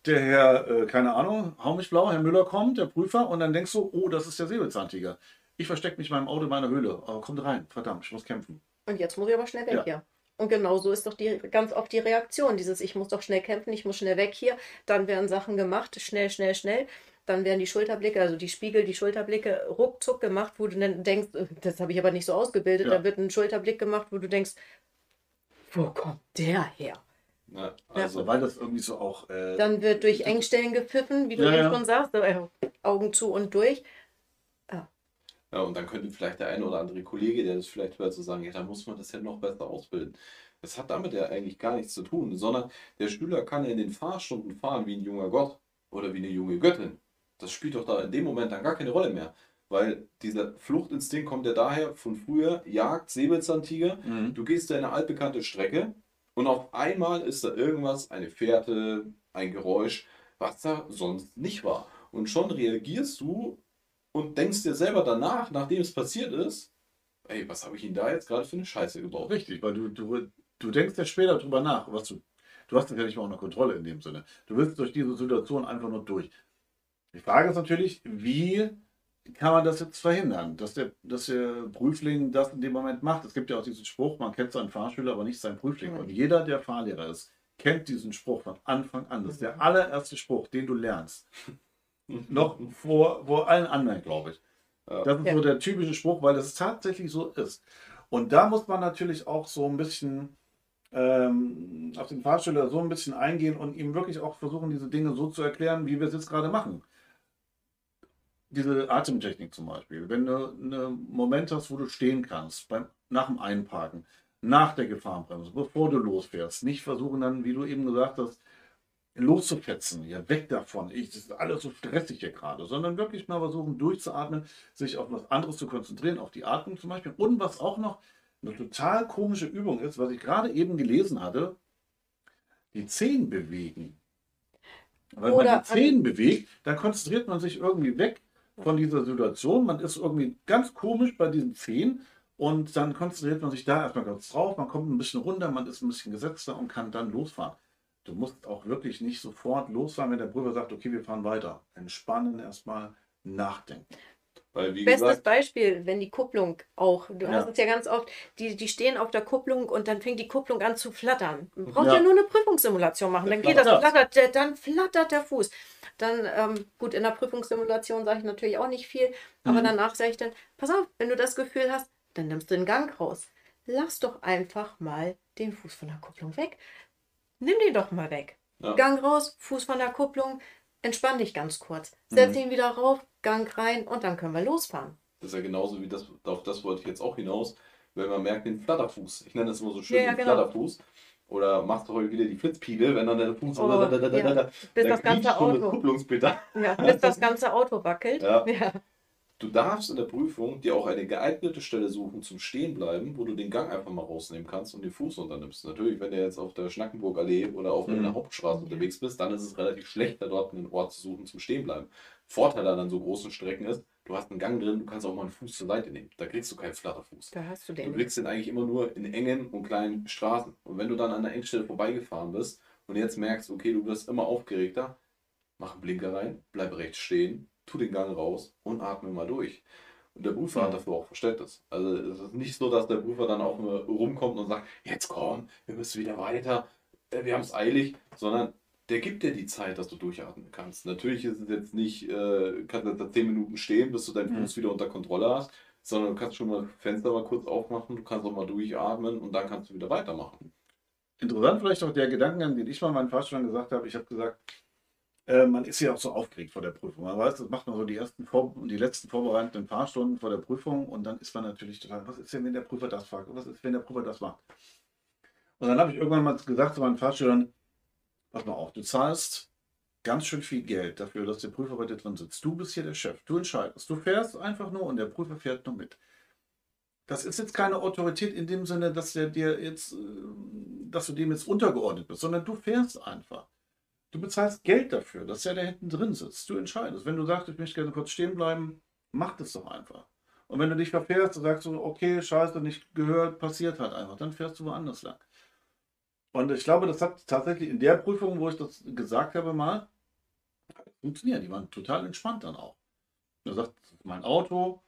Der Herr, äh, keine Ahnung, hau mich blau, Herr Müller kommt, der Prüfer, und dann denkst du, oh, das ist der Säbelzahntiger. Ich verstecke mich in meinem Auto in meiner Höhle. Oh, kommt rein, verdammt, ich muss kämpfen.
Und jetzt muss ich aber schnell weg
Ja.
hier. Und genau so ist doch die, ganz oft die Reaktion. Dieses, ich muss doch schnell kämpfen, ich muss schnell weg hier. Dann werden Sachen gemacht, schnell, schnell, schnell. Dann werden die Schulterblicke, also die Spiegel, die Schulterblicke ruckzuck gemacht, wo du dann denkst, äh, das habe ich aber nicht so ausgebildet.
Ja.
Da wird ein Schulterblick gemacht, wo du denkst, wo kommt der her?
Ja,
Also,
also,
weil das irgendwie so auch. Äh,
Dann wird durch Engstellen gepfiffen, wie du
Ja,
eben
ja.
schon sagst, äh, Augen zu und durch.
ja, und dann könnte vielleicht der eine oder andere Kollege, der das vielleicht hört, so sagen, ja, da muss man das ja noch besser ausbilden. Das hat damit ja eigentlich gar nichts zu tun, sondern der Schüler kann ja in den Fahrstunden fahren wie ein junger Gott oder wie eine junge Göttin. Das spielt doch da in dem Moment dann gar keine Rolle mehr. Weil dieser Fluchtinstinkt kommt ja daher von früher, Jagd, Säbelzahntiger.
Mhm.
Du gehst da eine altbekannte Strecke und auf einmal ist da irgendwas, eine Fährte, ein Geräusch, was da sonst nicht war. Und schon reagierst du und denkst dir selber danach, nachdem es passiert ist, ey, was habe ich Ihnen da jetzt gerade für eine Scheiße gebaut?
Richtig, weil du, du, du denkst ja später drüber nach, was du. Du hast ja nicht mal unter Kontrolle in dem Sinne. Du willst durch diese Situation einfach nur durch. Die Frage ist natürlich, wie kann man das jetzt verhindern, dass der, dass der Prüfling das in dem Moment macht? Es gibt ja auch diesen Spruch, man kennt seinen Fahrschüler, aber nicht seinen Prüfling.
Mhm.
Und jeder, der Fahrlehrer ist, kennt diesen Spruch von Anfang an. Das ist der allererste Spruch, den du lernst. Noch vor, vor allen anderen, glaube ich. Das ist
Ja.
so der typische Spruch, weil es tatsächlich so ist. Und da muss man natürlich auch so ein bisschen ähm, auf den Fahrschüler so ein bisschen eingehen und ihm wirklich auch versuchen, diese Dinge so zu erklären, wie wir es jetzt gerade machen. Diese Atemtechnik zum Beispiel. Wenn du einen Moment hast, wo du stehen kannst, beim, nach dem Einparken, nach der Gefahrenbremse, bevor du losfährst, nicht versuchen dann, wie du eben gesagt hast, loszufetzen, ja, weg davon. Ich, das ist alles so stressig hier gerade, sondern wirklich mal versuchen, durchzuatmen, sich auf was anderes zu konzentrieren, auf die Atmung zum Beispiel. Und was auch noch eine total komische Übung ist, was ich gerade eben gelesen hatte, die Zehen bewegen. Wenn
Oder
man
an-
die Zehen bewegt, dann konzentriert man sich irgendwie weg von dieser Situation. Man ist irgendwie ganz komisch bei diesen Zehen und dann konzentriert man sich da erstmal ganz drauf, man kommt ein bisschen runter, man ist ein bisschen gesetzter und kann dann losfahren. Du musst auch wirklich nicht sofort losfahren, wenn der Prüfer sagt, okay, wir fahren weiter. Entspannen erstmal, nachdenken.
Weil, wie
Bestes
gesagt,
Beispiel, wenn die Kupplung auch, du
Ja.
hast es ja ganz oft, die, die stehen auf der Kupplung und dann fängt die Kupplung an zu flattern. Man braucht
Ja.
ja, nur eine Prüfungssimulation machen, dann
Das
geht das,
flattert.
dann flattert der Fuß. Dann, ähm, gut, in der Prüfungssimulation sage ich natürlich auch nicht viel, aber
Mhm.
danach sage ich dann, pass auf, wenn du das Gefühl hast, dann nimmst du den Gang raus. lass doch einfach mal den Fuß von der Kupplung weg. Nimm den doch mal weg.
Ja.
Gang raus, Fuß von der Kupplung, entspann dich ganz kurz. Setz
Mhm.
ihn wieder rauf, Gang rein und dann können wir losfahren.
Das ist ja genauso wie das, auf das wollte ich jetzt auch hinaus, wenn man merkt den Flatterfuß. Ich nenne das immer so schön
Ja, ja,
den
genau.
Flatterfuß. Oder machst du heute wieder die Flitzpegel, wenn dann der Fuß
Oh,
da, da, da,
ja.
da,
Bis
da
das ganze Auto,
Kupplungspedal.
ja, bis das ganze Auto wackelt.
Ja.
Ja.
Du darfst in der Prüfung dir auch eine geeignete Stelle suchen zum Stehenbleiben, wo du den Gang einfach mal rausnehmen kannst und den Fuß runternimmst. Natürlich, wenn du jetzt auf der Schnackenburgallee oder auf
Mhm.
einer Hauptstraße unterwegs bist, dann ist es relativ schlecht, da dort einen Ort zu suchen zum Stehenbleiben. Vorteil an so großen Strecken ist, du hast einen Gang drin, du kannst auch mal einen Fuß zur Seite nehmen. Da kriegst du keinen Flatterfuß.
Da hast du
Du
den.
kriegst den eigentlich immer nur in engen und kleinen Straßen. Und wenn du dann an der Engstelle vorbeigefahren bist und jetzt merkst, okay, du wirst immer aufgeregter, mach einen Blinker rein, bleib rechts stehen, tu den Gang raus und atme mal durch. Und der Prüfer hat
Ja.
dafür auch Verständnis. Also es ist nicht so, dass der Prüfer dann auch rumkommt und sagt, jetzt komm, wir müssen wieder weiter, äh, wir haben es eilig, sondern der gibt dir die Zeit, dass du durchatmen kannst. Natürlich ist es jetzt nicht, äh, kannst jetzt da 10 Minuten stehen, bis du deinen
Mhm.
Fuß wieder unter Kontrolle hast, sondern du kannst schon mal Fenster mal kurz aufmachen, du kannst auch mal durchatmen und dann kannst du wieder weitermachen.
Interessant vielleicht auch der Gedankengang, den ich mal meinen Fahrschülern gesagt habe. Ich habe gesagt, äh, man ist ja auch so aufgeregt vor der Prüfung. Man weiß, das macht man so die ersten Vor die letzten vorbereitenden Fahrstunden vor der Prüfung und dann ist man natürlich total, was ist denn, wenn der Prüfer das fragt? Was ist, wenn der Prüfer das macht? Und dann habe ich irgendwann mal gesagt zu meinen Fahrschülern, pass mal auf, du zahlst ganz schön viel Geld dafür, dass der Prüfer bei dir drin sitzt. Du bist hier der Chef, du entscheidest. Du fährst einfach nur und der Prüfer fährt nur mit. Das ist jetzt keine Autorität in dem Sinne, dass der dir jetzt, äh, dass du dem jetzt untergeordnet bist, sondern du fährst einfach. Du bezahlst Geld dafür, dass der da hinten drin sitzt. Du entscheidest. Wenn du sagst, ich möchte gerne kurz stehen bleiben, mach das doch einfach. Und wenn du dich verfährst und sagst so, okay, scheiße, nicht gehört, passiert halt einfach, dann fährst du woanders lang. Und ich glaube, das hat tatsächlich in der Prüfung, wo ich das gesagt habe, mal funktioniert. Die waren total entspannt dann auch. Er sagt, das ist mein Auto,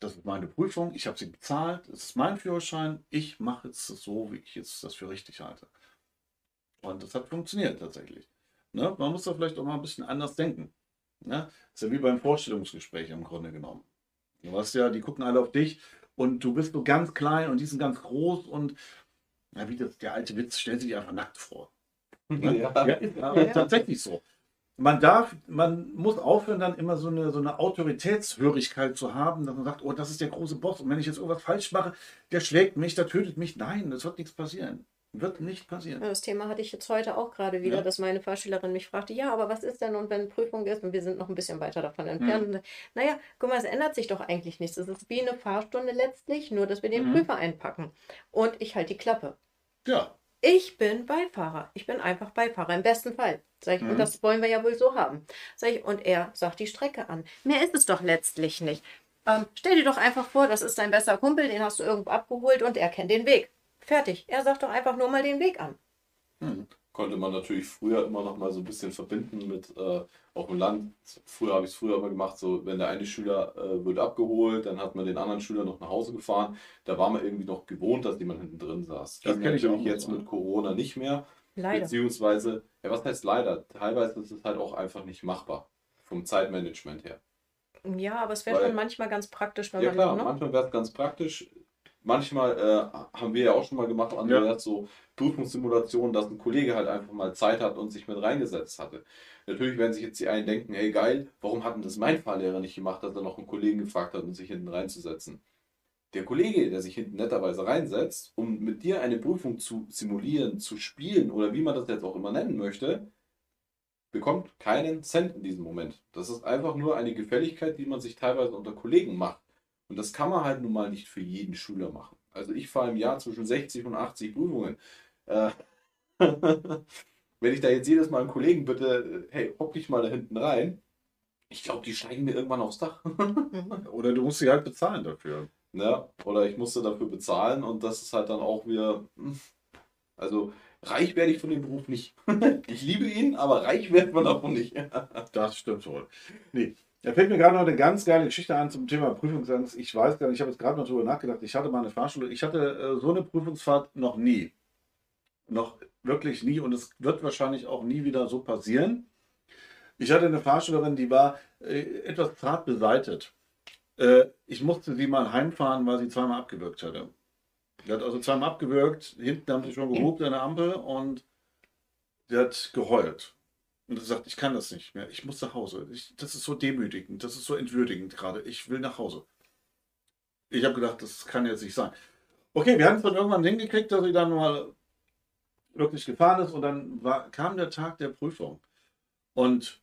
das ist meine Prüfung, ich habe sie bezahlt, es ist mein Führerschein, ich mache das so, wie ich jetzt das für richtig halte. Und das hat funktioniert tatsächlich. Ne? Man muss da vielleicht auch mal ein bisschen anders denken. Ne? ist ja wie beim Vorstellungsgespräch im Grunde genommen. Du weißt ja, die gucken alle auf dich und du bist so ganz klein und die sind ganz groß und na, wie das, der alte Witz, stell sie dir einfach nackt vor. Ne? Ja, ist
Ja.
tatsächlich so. Man darf, man muss aufhören, dann immer so eine, so eine Autoritätshörigkeit zu haben, dass man sagt, oh, das ist der große Boss und wenn ich jetzt irgendwas falsch mache, der schlägt mich, der tötet mich. Nein, das wird nichts passieren. Wird nicht passieren.
Ja, Das Thema hatte ich jetzt heute auch gerade wieder,
Ja.
dass meine Fahrschülerin mich fragte, ja, aber was ist denn und wenn Prüfung ist und wir sind noch ein bisschen weiter davon entfernt. Und, naja, guck mal, es ändert sich doch eigentlich nichts. Es ist wie eine Fahrstunde letztlich, nur dass wir den
Mhm.
Prüfer einpacken. Und ich halte die Klappe.
Ja,
Ich bin Beifahrer. Ich bin einfach Beifahrer, im besten Fall. Sag ich,
Mhm.
Und das wollen wir ja wohl so haben. Sag ich, und er sagt die Strecke an. Mehr ist es doch letztlich nicht. Ähm, stell dir doch einfach vor, das ist dein bester Kumpel, den hast du irgendwo abgeholt und er kennt den Weg. Fertig. Er sagt doch einfach nur mal den Weg an.
hm.
Konnte man natürlich früher immer noch mal so ein bisschen verbinden mit äh, auf dem Land. Früher habe ich es früher immer gemacht, so wenn der eine Schüler äh, wurde abgeholt, dann hat man den anderen Schüler noch nach Hause gefahren. Da war man irgendwie noch gewohnt, dass jemand hinten drin saß.
Das
Ging
kenn ich auch
jetzt
noch,
mit Corona nicht mehr.
Leider.
Beziehungsweise, ja, was heißt leider? Teilweise ist es halt auch einfach nicht machbar. Vom Zeitmanagement her.
Ja, aber es wäre schon manchmal ganz praktisch, wenn
Ja
man
klar,
ne?
manchmal wäre es ganz praktisch. Manchmal äh, haben wir ja auch schon mal gemacht, Andreas, so Prüfungssimulationen, dass ein Kollege halt einfach mal Zeit hat und sich mit reingesetzt hatte. Natürlich werden sich jetzt die einen denken, hey geil, warum hat denn das mein Fahrlehrer nicht gemacht, dass er noch einen Kollegen gefragt hat, um sich hinten reinzusetzen. Der Kollege, der sich hinten netterweise reinsetzt, um mit dir eine Prüfung zu simulieren, zu spielen oder wie man das jetzt auch immer nennen möchte, bekommt keinen Cent in diesem Moment. Das ist einfach nur eine Gefälligkeit, die man sich teilweise unter Kollegen macht. Und das kann man halt nun mal nicht für jeden Schüler machen. Also ich fahre im Jahr zwischen 60 und 80 Prüfungen. Äh, Wenn ich da jetzt jedes Mal einen Kollegen bitte, hey, hock dich mal da hinten rein, ich glaube, die steigen mir irgendwann aufs Dach.
Mhm.
Oder du musst sie halt bezahlen dafür.
Ne? Oder ich musste dafür bezahlen und das ist halt dann auch wieder. hm, Also reich werde ich von dem Beruf nicht. ich liebe ihn, aber reich wird man davon nicht.
Das stimmt wohl. Nee. Da fällt mir gerade noch eine ganz geile Geschichte an zum Thema Prüfungsangst. Ich weiß gar nicht, ich habe jetzt gerade noch drüber nachgedacht. Ich hatte mal eine Fahrschule, ich hatte äh, so eine Prüfungsfahrt noch nie. Noch wirklich nie und es wird wahrscheinlich auch nie wieder so passieren. Ich hatte eine Fahrschülerin, die war äh, etwas zart beseitet. Äh, ich musste sie mal heimfahren, weil sie zweimal abgewürgt hatte. Der hat also zweimal abgewürgt, hinten haben sie schon gehupt an der Ampel und der hat geheult. Und sagt, ich kann das nicht mehr, ich muss nach Hause. Ich, das ist so demütigend, das ist so entwürdigend gerade, ich will nach Hause. Ich habe gedacht, das kann jetzt nicht sein. Okay, wir haben es dann irgendwann hingekriegt, dass sie dann mal wirklich gefahren ist und dann war, kam der Tag der Prüfung. Und,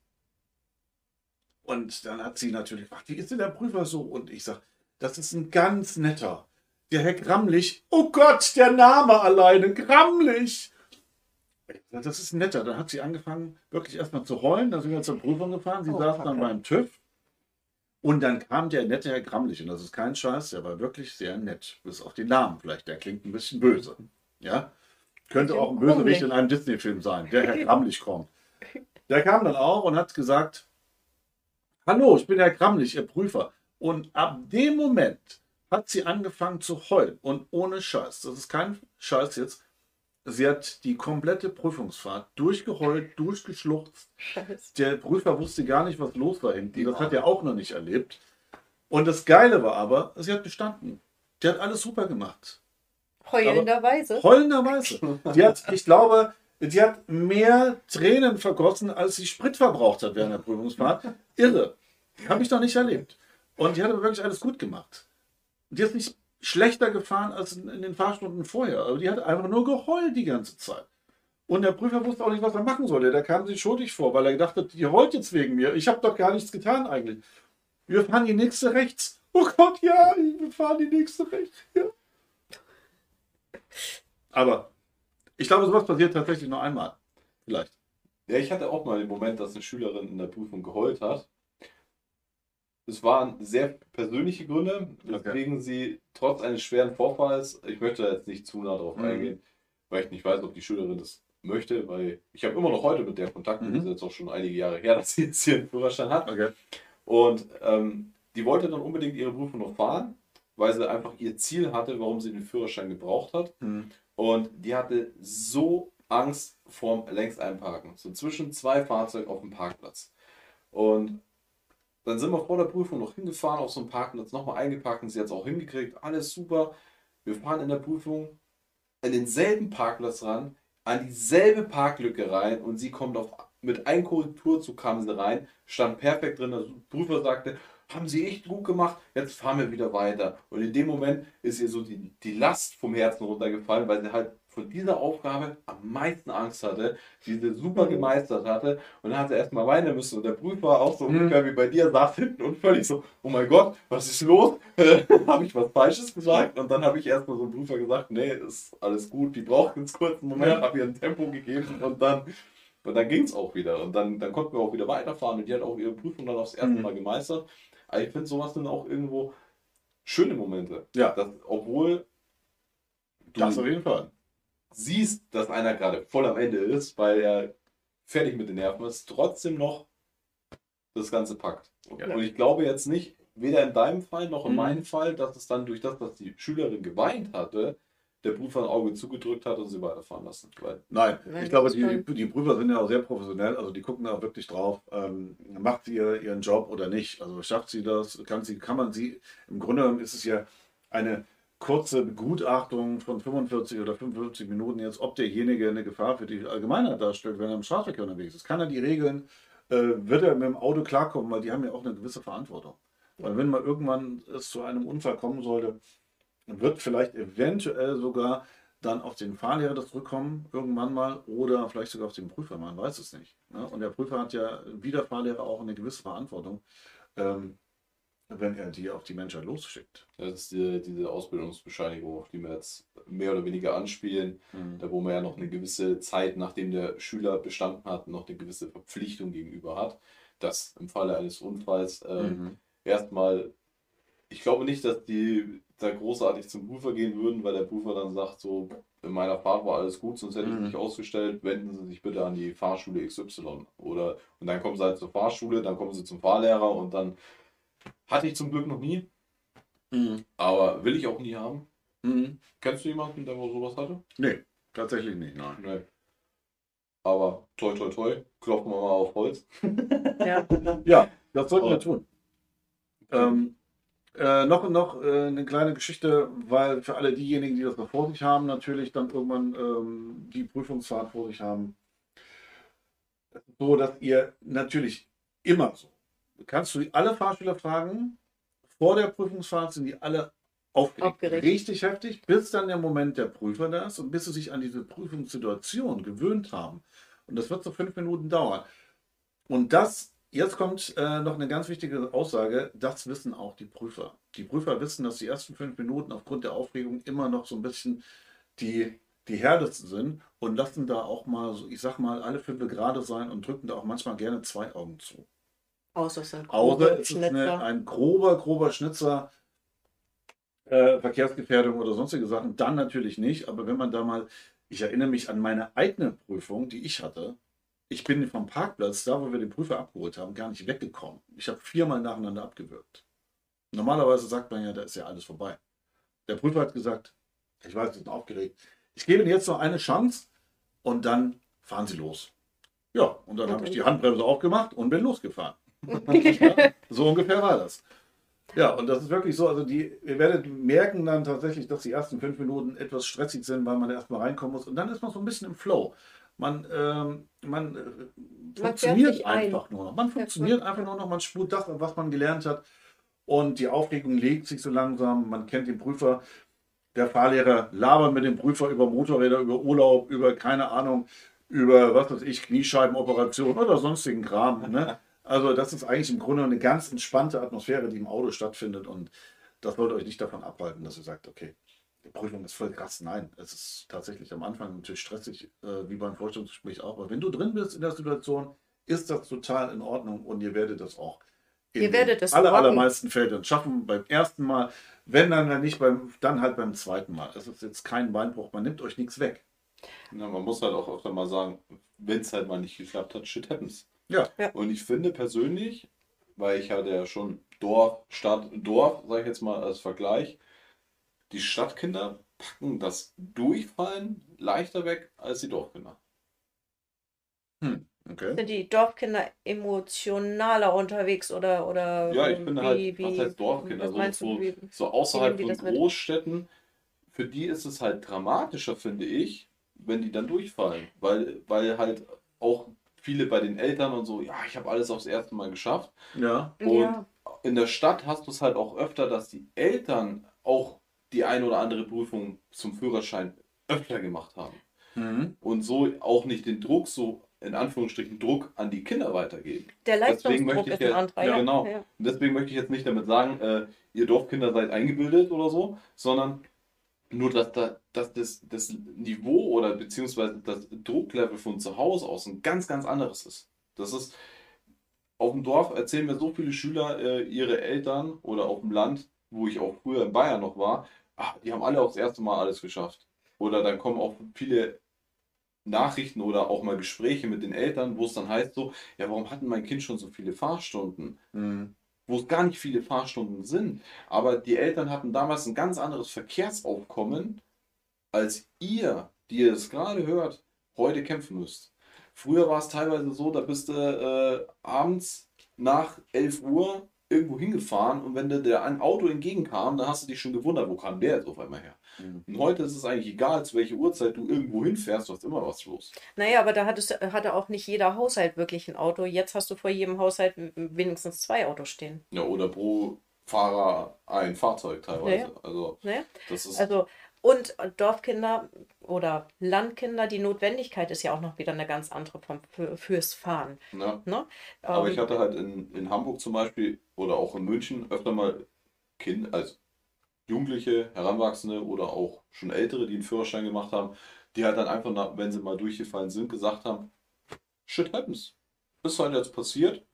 und dann hat sie natürlich gefragt, wie ist denn der Prüfer so? Und ich sage, das ist ein ganz netter. Der Herr Grammlich, oh Gott, der Name alleine, Grammlich. Das ist netter. Dann hat sie angefangen, wirklich erstmal zu heulen. Dann sind wir zur Prüfung gefahren. Sie
Oh,
saß
Kacke.
dann beim TÜV. Und dann kam der nette Herr Grammlich. Und das ist kein Scheiß, der war wirklich sehr nett. Bis auf den Namen vielleicht. Der klingt ein bisschen böse. Ja? Könnte auch ein Bösewicht in einem Disney-Film sein, der Herr Grammlich kommt. Der kam dann auch und hat gesagt: Hallo, ich bin Herr Grammlich, Ihr Prüfer. Und ab dem Moment hat sie angefangen zu heulen. Und ohne Scheiß, das ist kein Scheiß jetzt. Sie hat die komplette Prüfungsfahrt durchgeheult, durchgeschluchzt.
Scheiße.
Der Prüfer wusste gar nicht, was los war hinten. Das hat er auch noch nicht erlebt. Und das Geile war aber, sie hat bestanden. Die hat alles super gemacht.
Heulenderweise.
Heulenderweise. Die hat, ich glaube, die hat mehr Tränen vergossen, als sie Sprit verbraucht hat während der Prüfungsfahrt. Irre. Habe ich noch nicht erlebt. Und die hat aber wirklich alles gut gemacht. Die ist nicht schlechter gefahren als in, den Fahrstunden vorher. Aber die hat einfach nur geheult die ganze Zeit. Und der Prüfer wusste auch nicht, was er machen sollte. Der kam sich schuldig vor, weil er gedacht hat, die heult jetzt wegen mir. Ich habe doch gar nichts getan eigentlich. Wir fahren die nächste rechts. Oh Gott, ja, wir fahren die nächste rechts. Ja. Aber ich glaube, sowas passiert tatsächlich nur einmal. Vielleicht.
Ja, ich hatte auch mal den Moment, dass eine Schülerin in der Prüfung geheult hat. Es waren sehr persönliche Gründe, weswegen sie trotz eines schweren Vorfalls, ich möchte da jetzt nicht zu nah drauf
Mhm.
eingehen, weil ich nicht weiß, ob die Schülerin das möchte, weil ich habe immer noch heute mit der Kontakt,
Mhm.
das ist jetzt auch schon einige Jahre her, dass sie jetzt hier einen Führerschein hat.
Okay.
Und ähm, die wollte dann unbedingt ihre Prüfung noch fahren, weil sie einfach ihr Ziel hatte, warum sie den Führerschein gebraucht hat.
Mhm.
Und die hatte so Angst vorm Längseinparken. So zwischen zwei Fahrzeugen auf dem Parkplatz. Und dann sind wir vor der Prüfung noch hingefahren auf so einen Parkplatz, nochmal eingeparkt und sie hat es auch hingekriegt. Alles super. Wir fahren in der Prüfung an denselben Parkplatz ran, an dieselbe Parklücke rein und sie kommt auf, mit einem Korrekturzug kam sie rein, stand perfekt drin. Der Prüfer sagte, haben sie echt gut gemacht, jetzt fahren wir wieder weiter. Und in dem Moment ist ihr so die, die Last vom Herzen runtergefallen, weil sie halt von dieser Aufgabe am meisten Angst hatte, die sie super gemeistert hatte. Und dann hat sie erstmal weinen müssen. Und der Prüfer auch so
Mhm.
ungefähr wie bei dir saß hinten und völlig so, oh mein Gott, was ist los? habe ich was Falsches gesagt? Und dann habe ich erstmal so einem Prüfer gesagt, nee, ist alles gut, die braucht jetzt kurz einen Moment,
Ja.
habe ihr ein Tempo gegeben und dann, und dann ging es auch wieder. Und dann, dann konnten wir auch wieder weiterfahren und die hat auch ihre Prüfung dann aufs erste
Mhm.
Mal gemeistert. Aber ich finde, sowas sind auch irgendwo schöne Momente.
Ja.
Dass, obwohl
Das auf jeden Fall.
Siehst, dass einer gerade voll am Ende ist, weil er fertig mit den Nerven ist, trotzdem noch das Ganze packt.
Ja.
Und ich glaube jetzt nicht, weder in deinem Fall noch in
Mhm.
meinem Fall, dass es dann durch das, dass die Schülerin geweint hatte, der Prüfer ein Auge zugedrückt hat und sie weiterfahren lassen. Weil
Nein,
Nein,
ich glaube, die, die Prüfer sind ja auch sehr professionell, also die gucken da auch wirklich drauf, ähm, macht sie ihr, ihren Job oder nicht. Also schafft sie das, kann sie, kann man sie, im Grunde genommen ist es ja eine kurze Begutachtung von 45 oder 55 Minuten jetzt, ob derjenige eine Gefahr für die Allgemeinheit darstellt, wenn er im Straßenverkehr unterwegs ist. Kann er die Regeln, äh, wird er mit dem Auto klarkommen, weil die haben ja auch eine gewisse Verantwortung. Weil wenn mal irgendwann es zu einem Unfall kommen sollte, wird vielleicht eventuell sogar dann auf den Fahrlehrer das zurückkommen, irgendwann mal, oder vielleicht sogar auf den Prüfer, man weiß es nicht. Ne? Und der Prüfer hat ja wie der Fahrlehrer auch eine gewisse Verantwortung, ähm, wenn er die auf die Menschheit losschickt.
das ist die, diese Ausbildungsbescheinigung, auf die wir jetzt mehr oder weniger anspielen. Da wo man ja noch eine gewisse Zeit, nachdem der Schüler bestanden hat, noch eine gewisse Verpflichtung gegenüber hat, dass im Falle eines Unfalls ähm,
Mhm.
erstmal, ich glaube nicht, dass die da großartig zum Prüfer gehen würden, weil der Prüfer dann sagt, so, in meiner Fahrt war alles gut, sonst hätte ich
Mhm.
nicht ausgestellt, wenden Sie sich bitte an die Fahrschule XY. Oder, und dann kommen sie halt zur Fahrschule, dann kommen sie zum Fahrlehrer und dann hatte ich zum Glück noch nie,
Mhm.
aber will ich auch nie haben.
Mhm.
Kennst du jemanden, der mal sowas hatte?
Nee, tatsächlich nicht, nein.
Nee. Aber toi toi toi, klopfen wir mal auf Holz.
Ja.
Ja, das sollten wir
Aber-
tun. Ähm, Äh, noch noch äh, eine kleine Geschichte, weil für alle diejenigen, die das noch vor sich haben, natürlich dann irgendwann ähm, die Prüfungsfahrt vor sich haben. So, dass ihr natürlich immer so, kannst du alle Fahrschüler fragen, vor der Prüfungsfahrt sind die alle aufgeregt.
Aufgeregt.
Richtig heftig, bis dann der Moment der Prüfer da ist und bis sie sich an diese Prüfungssituation gewöhnt haben. Und das wird so fünf Minuten dauern. Und das, jetzt kommt äh, noch eine ganz wichtige Aussage, das wissen auch die Prüfer. Die Prüfer wissen, dass die ersten fünf Minuten aufgrund der Aufregung immer noch so ein bisschen die, die härtesten sind und lassen da auch mal, so, ich sag mal, alle fünf gerade sein und drücken da auch manchmal gerne zwei Augen zu.
Außer es sind
Außer
grobe
es ist eine, ein grober, grober Schnitzer, äh, Verkehrsgefährdung oder sonstige Sachen, dann natürlich nicht. Aber wenn man da mal, ich erinnere mich an meine eigene Prüfung, die ich hatte. Ich bin vom Parkplatz, da wo wir den Prüfer abgeholt haben, gar nicht weggekommen. Ich habe viermal nacheinander abgewürgt. Normalerweise sagt man ja, da ist ja alles vorbei. Der Prüfer hat gesagt, ich weiß, Sie sind aufgeregt. Ich gebe Ihnen jetzt noch eine Chance und dann fahren Sie los. Ja, und dann
Und
habe ich die Handbremse aufgemacht und bin losgefahren. Ja, so ungefähr war das. Ja, und das ist wirklich so, also die, ihr werdet merken dann tatsächlich, dass die ersten fünf Minuten etwas stressig sind, weil man erstmal reinkommen muss. Und dann ist man so ein bisschen im Flow. Man, ähm, man, äh, funktioniert
sich ein.
einfach nur noch. Man funktioniert einfach nur noch, man spurt das, was man gelernt hat. Und die Aufregung legt sich so langsam. Man kennt den Prüfer. Der Fahrlehrer labert mit dem Prüfer über Motorräder, über Urlaub, über keine Ahnung, über was weiß ich, Kniescheibenoperation oder sonstigen Kram. Ne? Also das ist eigentlich im Grunde eine ganz entspannte Atmosphäre, die im Auto stattfindet und das sollte euch nicht davon abhalten, dass ihr sagt, okay, die Prüfung ist voll krass. Nein, es ist tatsächlich am Anfang natürlich stressig, äh, wie beim Vorstellungsgespräch auch. Aber wenn du drin bist in der Situation, ist das total in Ordnung und ihr werdet das auch in
Ihr werdet es
den aller, allermeisten Fällen schaffen. Beim ersten Mal, wenn dann, dann nicht beim, dann halt beim zweiten Mal. Es ist jetzt kein Beinbruch, man nimmt euch nichts weg.
Ja, man muss halt auch öfter mal sagen, wenn es halt mal nicht geklappt hat, shit happens.
Ja,
Und ich finde persönlich, weil ich hatte ja schon Dorf, Stadt, Dorf, sage ich jetzt mal als Vergleich, die Stadtkinder packen das Durchfallen leichter weg als die Dorfkinder.
okay.
Sind die Dorfkinder emotionaler unterwegs oder oder
Ja, ich finde
wie,
halt,
wie,
was heißt Dorfkinder?
was
So,
du, wie,
so außerhalb von
das mit?
Großstädten, für die ist es halt dramatischer, finde ich, wenn die dann durchfallen. Weil, weil halt auch viele bei den Eltern und so, ja, ich habe alles aufs erste Mal geschafft.
Ja.
Und
ja,
in der Stadt hast du es halt auch öfter, dass die Eltern auch die ein oder andere Prüfung zum Führerschein öfter gemacht haben.
Mhm.
Und so auch nicht den Druck, so in Anführungsstrichen Druck an die Kinder weitergeben.
der
deswegen
Leistungsdruck
möchte ich
ist ein
ja-
anderer.
ja, genau.
Ja.
Und deswegen möchte ich jetzt nicht damit sagen, äh, ihr Dorfkinder seid eingebildet oder so, sondern nur, dass, da, dass das, das Niveau oder beziehungsweise das Drucklevel von zu Hause aus ein ganz, ganz anderes ist. Das ist, auf dem Dorf erzählen mir so viele Schüler äh, ihre Eltern oder auf dem Land, wo ich auch früher in Bayern noch war, ach, die haben alle auch das erste Mal alles geschafft. Oder dann kommen auch viele Nachrichten oder auch mal Gespräche mit den Eltern, wo es dann heißt so, ja, warum hatten mein Kind schon so viele Fahrstunden?
Mhm.
Wo es gar nicht viele Fahrstunden sind. Aber die Eltern hatten damals ein ganz anderes Verkehrsaufkommen, als ihr, die ihr das gerade hört, heute kämpfen müsst. Früher war es teilweise so, da bist du äh, abends nach 11 Uhr irgendwo hingefahren und wenn dir der ein Auto entgegenkam, dann hast du dich schon gewundert, wo kam der jetzt auf einmal her.
Mhm.
Und heute ist es eigentlich egal, zu welcher Uhrzeit du irgendwo hinfährst, du hast immer was los.
Naja, aber da hattest, hatte auch nicht jeder Haushalt wirklich ein Auto. Jetzt hast du vor jedem Haushalt wenigstens zwei Autos stehen.
Ja, oder pro Fahrer ein Fahrzeug teilweise.
Ja, ja.
Also
Ne?
das ist
Also, und Dorfkinder oder Landkinder, die Notwendigkeit ist ja auch noch wieder eine ganz andere vom, für, fürs Fahren.
ne?
Ne?
Aber
Ähm,
ich hatte halt in, in Hamburg zum Beispiel oder auch in München öfter mal Kinder, also Jugendliche, Heranwachsende oder auch schon Ältere, die einen Führerschein gemacht haben, die halt dann einfach, nach, wenn sie mal durchgefallen sind, gesagt haben, shit happens. Ist halt jetzt passiert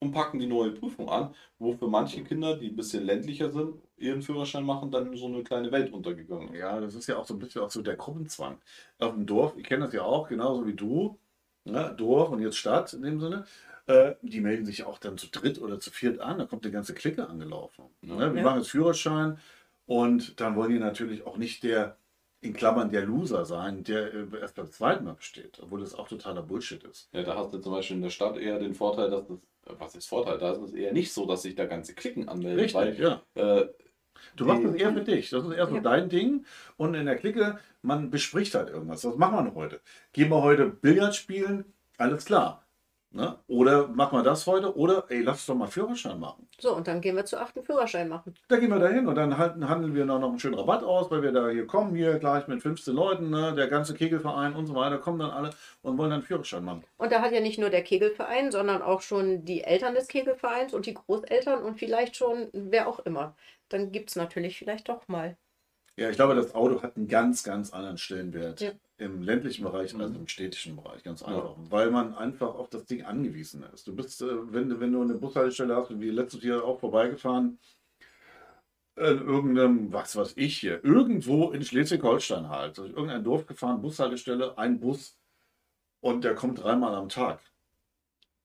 und packen die neue Prüfung an, wo für manche Kinder, die ein bisschen ländlicher sind, ihren Führerschein machen, dann so eine kleine Welt untergegangen.
Ja, das ist ja auch so ein bisschen auch so der Gruppenzwang. Auf dem Dorf, ich kenne das ja auch, genauso wie du, ne? Dorf und jetzt Stadt in dem Sinne, äh, die melden sich auch dann zu dritt oder zu viert an, da kommt eine ganze Clique angelaufen. Ne? Wir
Ja.
machen jetzt Führerschein und dann wollen die natürlich auch nicht der, in Klammern der Loser sein, der äh, erst beim zweiten Mal besteht, obwohl das auch totaler Bullshit ist.
Ja, da hast du zum Beispiel in der Stadt eher den Vorteil, dass das, was ist Vorteil? Da ist es eher nicht so, dass sich da ganze Klicken anmelden.
Richtig, ja.
Äh,
Du machst das eher für dich. Das ist eher so
Ja.
dein Ding. Und in der Clique, man bespricht halt irgendwas. Was machen wir denn heute? Gehen wir heute Billard spielen? Alles klar. Ne? Oder machen wir das heute? Oder, ey, lass uns doch mal Führerschein machen.
So, und dann gehen wir zu achten Führerschein machen.
Da gehen wir da hin und dann halten, handeln wir noch, noch einen schönen Rabatt aus, weil wir da hier kommen, hier gleich mit 15 Leuten, ne? der ganze Kegelverein und so weiter, kommen dann alle und wollen dann Führerschein machen.
Und da hat ja nicht nur der Kegelverein, sondern auch schon die Eltern des Kegelvereins und die Großeltern und vielleicht schon wer auch immer. Dann gibt es natürlich vielleicht doch mal.
Ja, ich glaube, das Auto hat einen ganz, ganz anderen Stellenwert
Ja.
im ländlichen Bereich als
Mhm.
im städtischen Bereich, ganz einfach. Weil man einfach auf das Ding angewiesen ist. Du bist, äh, wenn, du- wenn du eine Bushaltestelle hast, wie letztes Jahr auch vorbeigefahren, in irgendeinem, was weiß ich hier, irgendwo in Schleswig-Holstein halt, durch irgendein Dorf gefahren, Bushaltestelle, ein Bus und der kommt dreimal am Tag.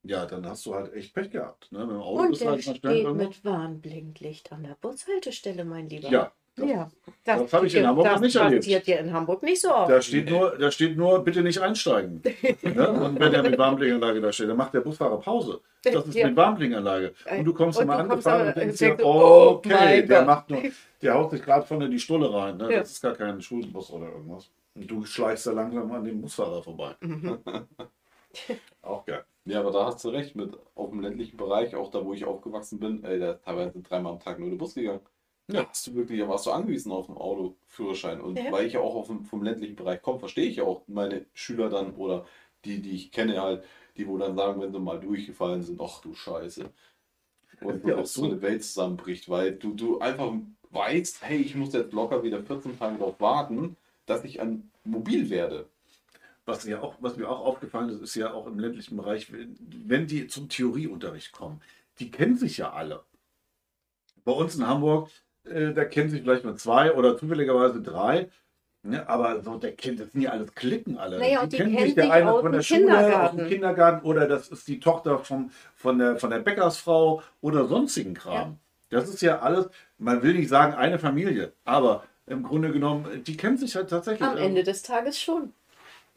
Ja, dann hast du halt echt Pech gehabt. Ne? Mit dem Auto
Und
bist du
der
halt mal schnell
steht
irgendwo.
mit Warnblinklicht an der Bushaltestelle, mein Lieber.
Ja, das,
ja.
das habe ich in Hamburg
das
noch nicht erlebt.
passiert dir in Hamburg nicht so oft.
Da steht nur, da steht nur, bitte nicht einsteigen. ne? Und wenn er mit Warnblinkanlage da steht, dann macht der Busfahrer Pause. Das ist
Ja.
mit Warnblinkanlage. Und du kommst
Und
immer
du kommst
angefahren und denkst
und
dir,
oh
okay, der
Gott.
macht nur, der haut sich gerade vorne die Stulle rein. Ne?
Ja.
Das ist gar kein Schulbus oder irgendwas. Und du schleichst da langsam an dem Busfahrer vorbei.
Mhm.
Auch geil.
Ja, aber da hast du recht, mit auf dem ländlichen Bereich, auch da, wo ich aufgewachsen bin, ey, da ist teilweise dreimal am Tag nur der Bus gegangen.
Ja.
Da hast du wirklich, da warst du angewiesen auf einen Autoführerschein. Und
Ja.
weil ich ja auch auf dem, vom ländlichen Bereich komme, verstehe ich ja auch meine Schüler dann oder die, die ich kenne halt, die wo dann sagen, wenn sie mal durchgefallen sind, ach du Scheiße. Und
Ja, auch so
eine Welt zusammenbricht, weil du, du einfach weißt, hey, ich muss jetzt locker wieder 14 Tage darauf warten, dass ich an mobil werde.
Was, ja auch, was mir auch aufgefallen ist, ist ja auch im ländlichen Bereich, wenn, die zum Theorieunterricht kommen, die kennen sich ja alle. Bei uns in Hamburg, äh, da kennen sich vielleicht mal zwei oder zufälligerweise drei. Ne, aber so, der kennt, das sind ja alles Klicken alle.
Naja, und die kennen
der
sich
eine
aus
von der Schule, aus
Kindergarten.
dem Kindergarten oder das ist die Tochter vom, von, der, von der Bäckersfrau oder sonstigen Kram. Das ist ja alles, man will nicht sagen eine Familie, aber im Grunde genommen, die kennen sich halt tatsächlich.
Am Ende des Tages schon.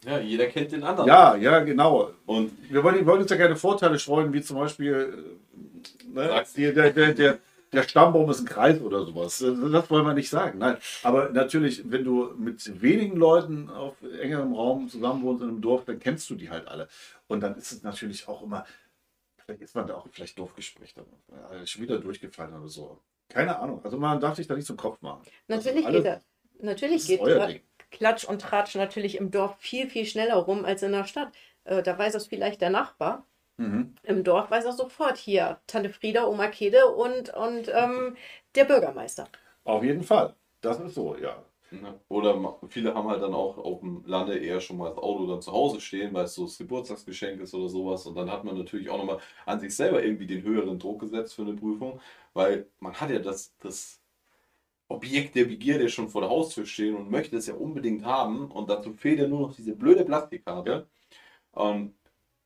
Ja, jeder kennt den anderen.
Ja, ja, genau.
Und
Wir wollen, wir wollen uns ja keine Vorteile streuen, wie zum Beispiel äh, ne, der, der, der, der Stammbaum ist ein Kreis oder sowas. Das wollen wir nicht sagen. Nein. Aber natürlich, wenn du mit wenigen Leuten auf engerem Raum zusammenwohnst in einem Dorf, dann kennst du die halt alle. Und dann ist es natürlich auch immer, vielleicht ist man da auch vielleicht Dorfgespräch dann äh, schon wieder durchgefallen oder so. Keine Ahnung. Also man darf sich da nicht zum Kopf machen. Das ist
Natürlich
alles-
geht, er, natürlich
das ist
geht
Ding.
Klatsch und Tratsch natürlich im Dorf viel, viel schneller rum als in der Stadt. Äh, da weiß es vielleicht der Nachbar.
Mhm.
Im Dorf weiß er sofort hier Tante Frieda, Oma Kede und, und ähm, der Bürgermeister.
Auf jeden Fall. Das ist so, ja.
Ja. Oder viele haben halt dann auch auf dem Lande eher schon mal das Auto dann zu Hause stehen, weil es so das Geburtstagsgeschenk ist oder sowas. Und dann hat man natürlich auch nochmal an sich selber irgendwie den höheren Druck gesetzt für eine Prüfung, weil man hat ja das, das Objekt der Begierde schon vor der Haustür stehen und möchte es ja unbedingt haben. Und dazu fehlt ja nur noch diese blöde Plastikkarte. Und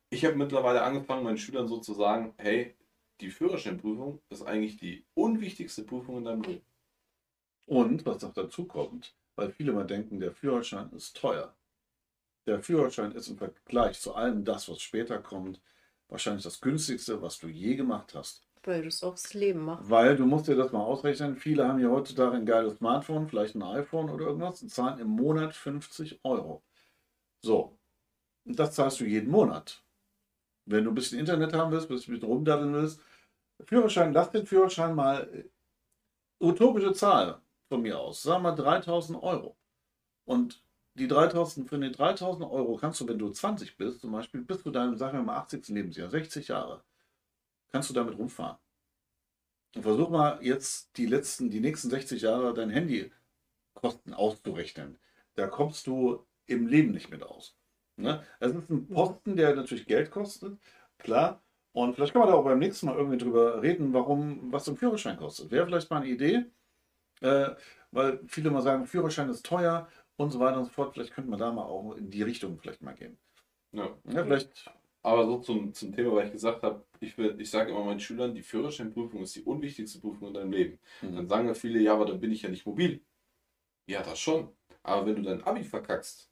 ich habe mittlerweile angefangen, meinen Schülern so zu sagen, hey, die Führerscheinprüfung ist eigentlich die unwichtigste Prüfung in deinem Leben.
Und was noch dazu kommt, weil viele mal denken, der Führerschein ist teuer. Der Führerschein ist im Vergleich zu allem das, was später kommt, wahrscheinlich das günstigste, was du je gemacht hast.
Weil du es aufs Leben machst.
Weil du musst dir das mal ausrechnen. Viele haben ja heutzutage ein geiles Smartphone, vielleicht ein iPhone oder irgendwas und zahlen im Monat 50 Euro. So. Und das zahlst du jeden Monat. Wenn du ein bisschen Internet haben willst, ein bisschen rumdaddeln willst, Führerschein, lass den Führerschein mal äh, utopische Zahl von mir aus. Sagen wir 3000 Euro. Und die 3000, für die 3000 Euro kannst du, wenn du 20 bist, zum Beispiel, bis zu deinem, sagen wir mal, 80. Lebensjahr, 60 Jahre, kannst du damit rumfahren. Und versuch mal jetzt die letzten, die nächsten 60 Jahre dein Handykosten auszurechnen. Da kommst du im Leben nicht mit aus. Ne? Es ist ein Posten, der natürlich Geld kostet, klar. Und vielleicht können wir da auch beim nächsten Mal irgendwie drüber reden, warum, was so ein Führerschein kostet. Wäre vielleicht mal eine Idee, äh, weil viele mal sagen, Führerschein ist teuer und so weiter und so fort. Vielleicht könnte man da mal auch in die Richtung vielleicht mal gehen.
Ja.
Ja, vielleicht,
Aber so zum, zum Thema, weil ich gesagt habe, ich, will- ich sage immer meinen Schülern, die Führerscheinprüfung ist die unwichtigste Prüfung in deinem Leben.
Mhm.
Dann sagen ja viele, ja, aber dann bin ich ja nicht mobil. Ja, das schon. Aber wenn du dein Abi verkackst,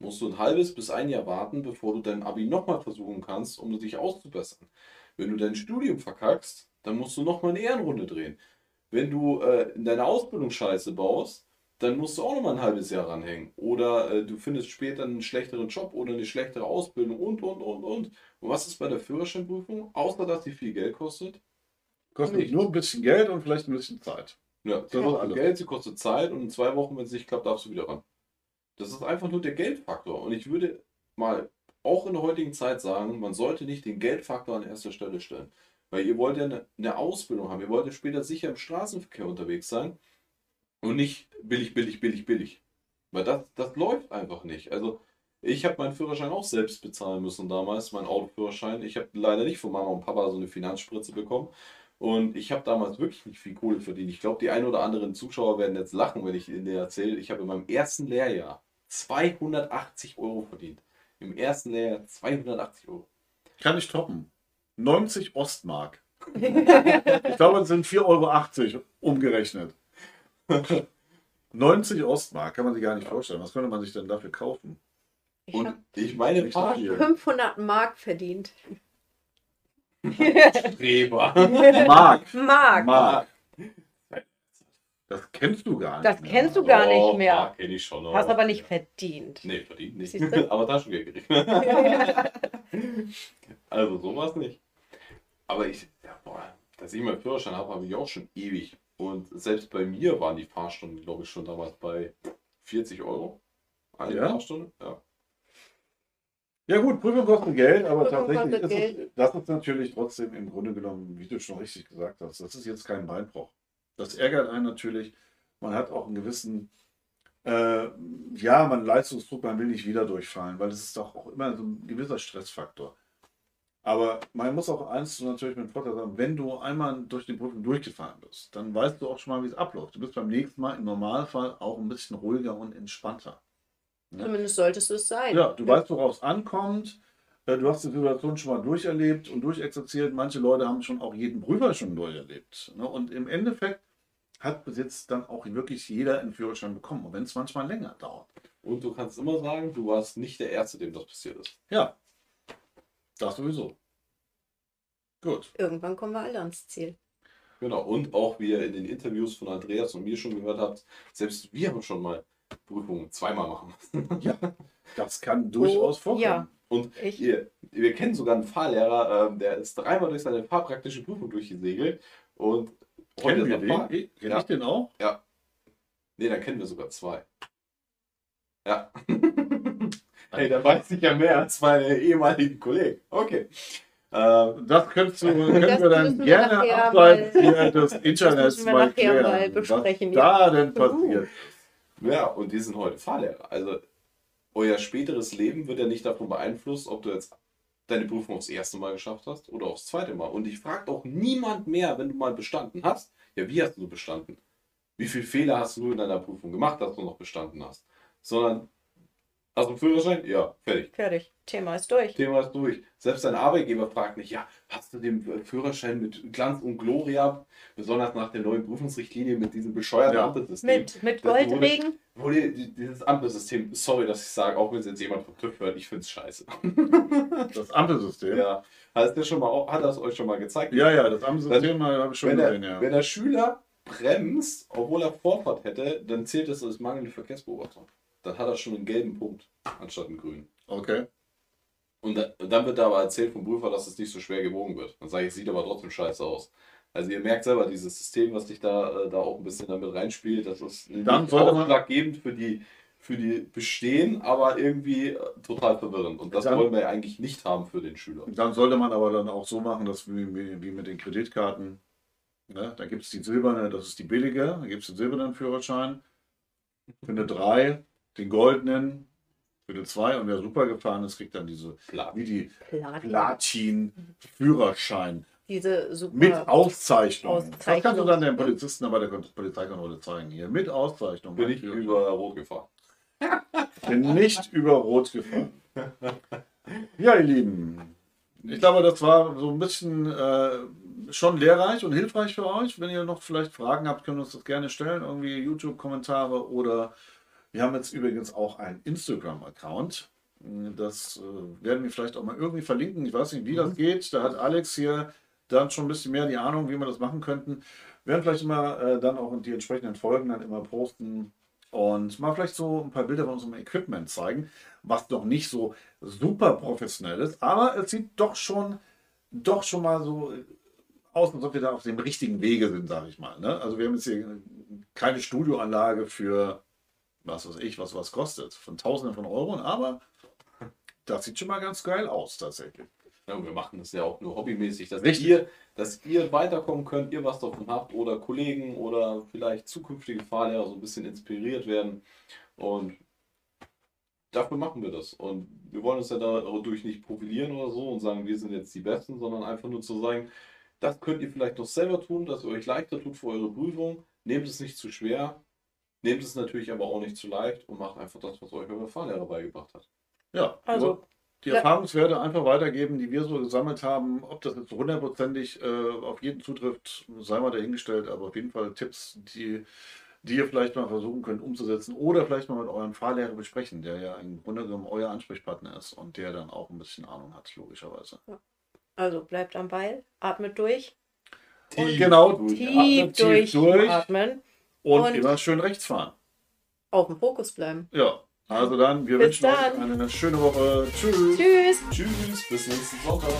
musst du ein halbes bis ein Jahr warten, bevor du dein Abi nochmal versuchen kannst, um dich auszubessern. Wenn du dein Studium verkackst, dann musst du nochmal eine Ehrenrunde drehen. Wenn du äh, in deiner Ausbildung Scheiße baust, dann musst du auch nochmal ein halbes Jahr ranhängen. Oder äh, du findest später einen schlechteren Job oder eine schlechtere Ausbildung und, und, und, und. Und was ist bei der Führerscheinprüfung? Außer, dass sie viel Geld kostet.
Kostet
Nicht.
nur ein bisschen Geld und vielleicht ein bisschen Zeit.
Ja, sie
ist
kostet
alles.
Geld, sie kostet Zeit und in zwei Wochen, wenn es nicht klappt, darfst du wieder ran. Das ist einfach nur der Geldfaktor. Und ich würde mal auch in der heutigen Zeit sagen, man sollte nicht den Geldfaktor an erster Stelle stellen. Weil ihr wollt ja eine, eine Ausbildung haben, ihr wollt ja später sicher im Straßenverkehr unterwegs sein und nicht billig, billig, billig, billig. Weil das, das läuft einfach nicht. Also ich habe meinen Führerschein auch selbst bezahlen müssen damals, meinen Autoführerschein. Ich habe leider nicht von Mama und Papa so eine Finanzspritze bekommen. Und ich habe damals wirklich nicht viel Kohle verdient. Ich glaube, die ein oder anderen Zuschauer werden jetzt lachen, wenn ich ihnen erzähle. Ich habe in meinem ersten Lehrjahr 280 Euro verdient. Im ersten Lehrjahr 280 Euro.
Kann ich toppen. 90 Ostmark. ich glaube, das sind 4,80 Euro umgerechnet. 90 Ostmark kann man sich gar nicht vorstellen. Was könnte man sich denn dafür kaufen?
Ich
Und
habe
ich meine Fahr-
viel.
500 Mark verdient.
Streber.
Mark.
Mark.
Mark. Das kennst du gar nicht.
Das
mehr.
kennst du gar
Oh,
nicht mehr.
Mark kenn ich schon.
Hast aber nicht verdient.
Nee, verdient nicht. Aber Taschengeld gekriegt. also sowas nicht. Aber ich, ja, boah, dass ich meinen Führerschein habe, habe ich auch schon ewig. Und selbst bei mir waren die Fahrstunden, glaube ich, schon damals bei 40 Euro. Eine
Ja?
Fahrstunde? Ja.
Ja gut, Prüfung kostet Geld, aber
Prüfung
tatsächlich ist es, das ist natürlich trotzdem im Grunde genommen, wie du schon richtig gesagt hast, das ist jetzt kein Beinbruch. Das ärgert einen natürlich. Man hat auch einen gewissen, äh, ja, man Leistungsdruck, man will nicht wieder durchfallen, weil es ist doch auch immer so ein gewisser Stressfaktor. Aber man muss auch eins natürlich mit Vorteil sagen, wenn du einmal durch die Prüfung durchgefahren bist, dann weißt du auch schon mal, wie es abläuft. Du bist beim nächsten Mal im Normalfall auch ein bisschen ruhiger und entspannter.
Zumindest solltest du es sein.
Ja, du weißt, worauf es ankommt. Äh, Du hast die Situation schon mal durcherlebt und durchexerziert. Manche Leute haben schon auch jeden Prüfer schon durcherlebt. ne? Und im Endeffekt hat bis jetzt dann auch wirklich jeder einen Führerschein bekommen, auch wenn es manchmal länger dauert.
Und du kannst immer sagen, du warst nicht der Erste, dem das passiert ist.
Ja, das sowieso. Gut.
Irgendwann kommen wir alle ans Ziel.
Genau. Und auch, wie ihr in den Interviews von Andreas und mir schon gehört habt, selbst wir haben schon mal Prüfungen zweimal machen müssen.
Ja, das kann durchaus
Oh,
vorkommen.
ja.
Und
Ich-
ihr, wir kennen sogar einen Fahrlehrer, ähm, der ist dreimal durch seine fahrpraktische Prüfung durchgesegelt. Und
Kennen
ist
wir
er
den?
Fahr-
Kenn
Ja.
ich den auch?
Nee, dann kennen wir sogar zwei. Ja. hey, da weiß ich ja mehr als meine ehemaligen Kollegen. Okay. Ähm,
Das könntest du, können
Das
wir dann
wir
gerne abseits
mal-
hier des Internets
wir
mal
nachher
klären,
mal besprechen,
was
ja.
da denn passiert.
ja, und die sind heute Fahrlehrer. Also, euer späteres Leben wird ja nicht davon beeinflusst, ob du jetzt deine Prüfung aufs erste Mal geschafft hast oder aufs zweite Mal. Und ich frage auch niemand mehr, wenn du mal bestanden hast, ja, wie hast du bestanden? Wie viele Fehler hast du in deiner Prüfung gemacht, dass du noch bestanden hast? Sondern, hast du einen Führerschein? Ja, fertig.
Fertig. Thema ist durch.
Thema ist durch. Selbst dein Arbeitgeber fragt nicht, ja, hast du den Führerschein mit Glanz und Gloria, besonders nach der neuen Prüfungsrichtlinie mit diesem bescheuerten
Ja.
Ampelsystem.
Mit, mit
Das wurde-
Goldregen.
Wo die, die, dieses Ampelsystem, sorry, dass ich sage, auch wenn es jetzt jemand vom TÜV hört, ich finde es scheiße.
Das Ampelsystem.
Ja. Hat das, schon mal, hat das euch schon mal gezeigt?
Ja, ja, das Ampelsystem habe ich schon
wenn, der,
gesehen, ja.
wenn der Schüler bremst, obwohl er Vorfahrt hätte, dann zählt das als mangelnde Verkehrsbeobachtung. Dann hat er schon einen gelben Punkt anstatt einen grünen.
Okay.
Und, da, dann wird da aber erzählt vom Prüfer, dass es nicht so schwer gewogen wird. Dann sage ich, es sieht aber trotzdem scheiße aus. Also ihr merkt selber, dieses System, was sich da, äh, da auch ein bisschen damit reinspielt, das ist
Dann sollte
ausschlaggebend für die, für die Bestehen, aber irgendwie äh, total verwirrend. Und das
Dann-
wollen wir ja eigentlich nicht haben für den Schüler.
Dann sollte man aber dann auch so machen, dass wie, wie, wie mit den Kreditkarten. Ne? Da gibt es die silberne, das ist die billige, da gibt es den silbernen Führerschein. Für eine 3, den goldenen, für eine 2 und wer super gefahren ist, kriegt dann diese,
Klar.
wie die
Platin.
Platin-Führerschein
Diese super.
mit Auszeichnung. Das
Auszeichnung.
kannst du dann den Polizisten aber der Polizeikontrolle zeigen hier. Mit Auszeichnung.
Bin ich über Rot gefahren.
Bin nicht über Rot gefahren. Ja, ihr Lieben. Ich glaube, das war so ein bisschen äh, schon lehrreich und hilfreich für euch. Wenn ihr noch vielleicht Fragen habt, könnt ihr uns das gerne stellen. Irgendwie YouTube-Kommentare oder Wir haben jetzt übrigens auch einen Instagram-Account. Das äh, werden wir vielleicht auch mal irgendwie verlinken. Ich weiß nicht, wie das geht. Da hat Alex hier dann schon ein bisschen mehr die Ahnung, wie wir das machen könnten. Wir werden vielleicht immer äh, dann auch die entsprechenden Folgen dann immer posten und mal vielleicht so ein paar Bilder von unserem Equipment zeigen, was noch nicht so super professionell ist, aber es sieht doch schon, doch schon mal so aus, als ob wir da auf dem richtigen Wege sind, sage ich mal. Ne? Also wir haben jetzt hier keine Studioanlage für was weiß ich, was was kostet, von Tausenden von Euro, aber das sieht schon mal ganz geil aus tatsächlich.
Ja, wir machen das ja auch nur hobbymäßig, dass
Richtig.
ihr, dass ihr weiterkommen könnt, ihr was davon habt oder Kollegen oder vielleicht zukünftige Fahrlehrer so ein bisschen inspiriert werden. Und dafür machen wir das. Und wir wollen uns ja dadurch nicht profilieren oder so und sagen, wir sind jetzt die Besten, sondern einfach nur zu sagen, das könnt ihr vielleicht noch selber tun, dass ihr euch leichter tut für eure Prüfung. Nehmt es nicht zu schwer, nehmt es natürlich aber auch nicht zu leicht und macht einfach das, was euch euer Fahrlehrer beigebracht hat.
Ja,
Also,
die
ja.
Erfahrungswerte einfach weitergeben, die wir so gesammelt haben. Ob das jetzt hundertprozentig äh, auf jeden zutrifft, sei mal dahingestellt, aber auf jeden Fall Tipps, die, die ihr vielleicht mal versuchen könnt umzusetzen oder vielleicht mal mit eurem Fahrlehrer besprechen, der ja im Grunde genommen euer Ansprechpartner ist und der dann auch ein bisschen Ahnung hat, logischerweise.
also bleibt am Ball, atmet durch,
Und genau,
tief,
atmet tief durch.
durchatmen,
und,
Und-
immer schön rechts fahren.
auf dem Fokus bleiben.
Ja, also dann, wir
Bis
wünschen euch
dann.
eine schöne Woche. Tschüss.
Tschüss!
Tschüss, bis nächsten Sonntag.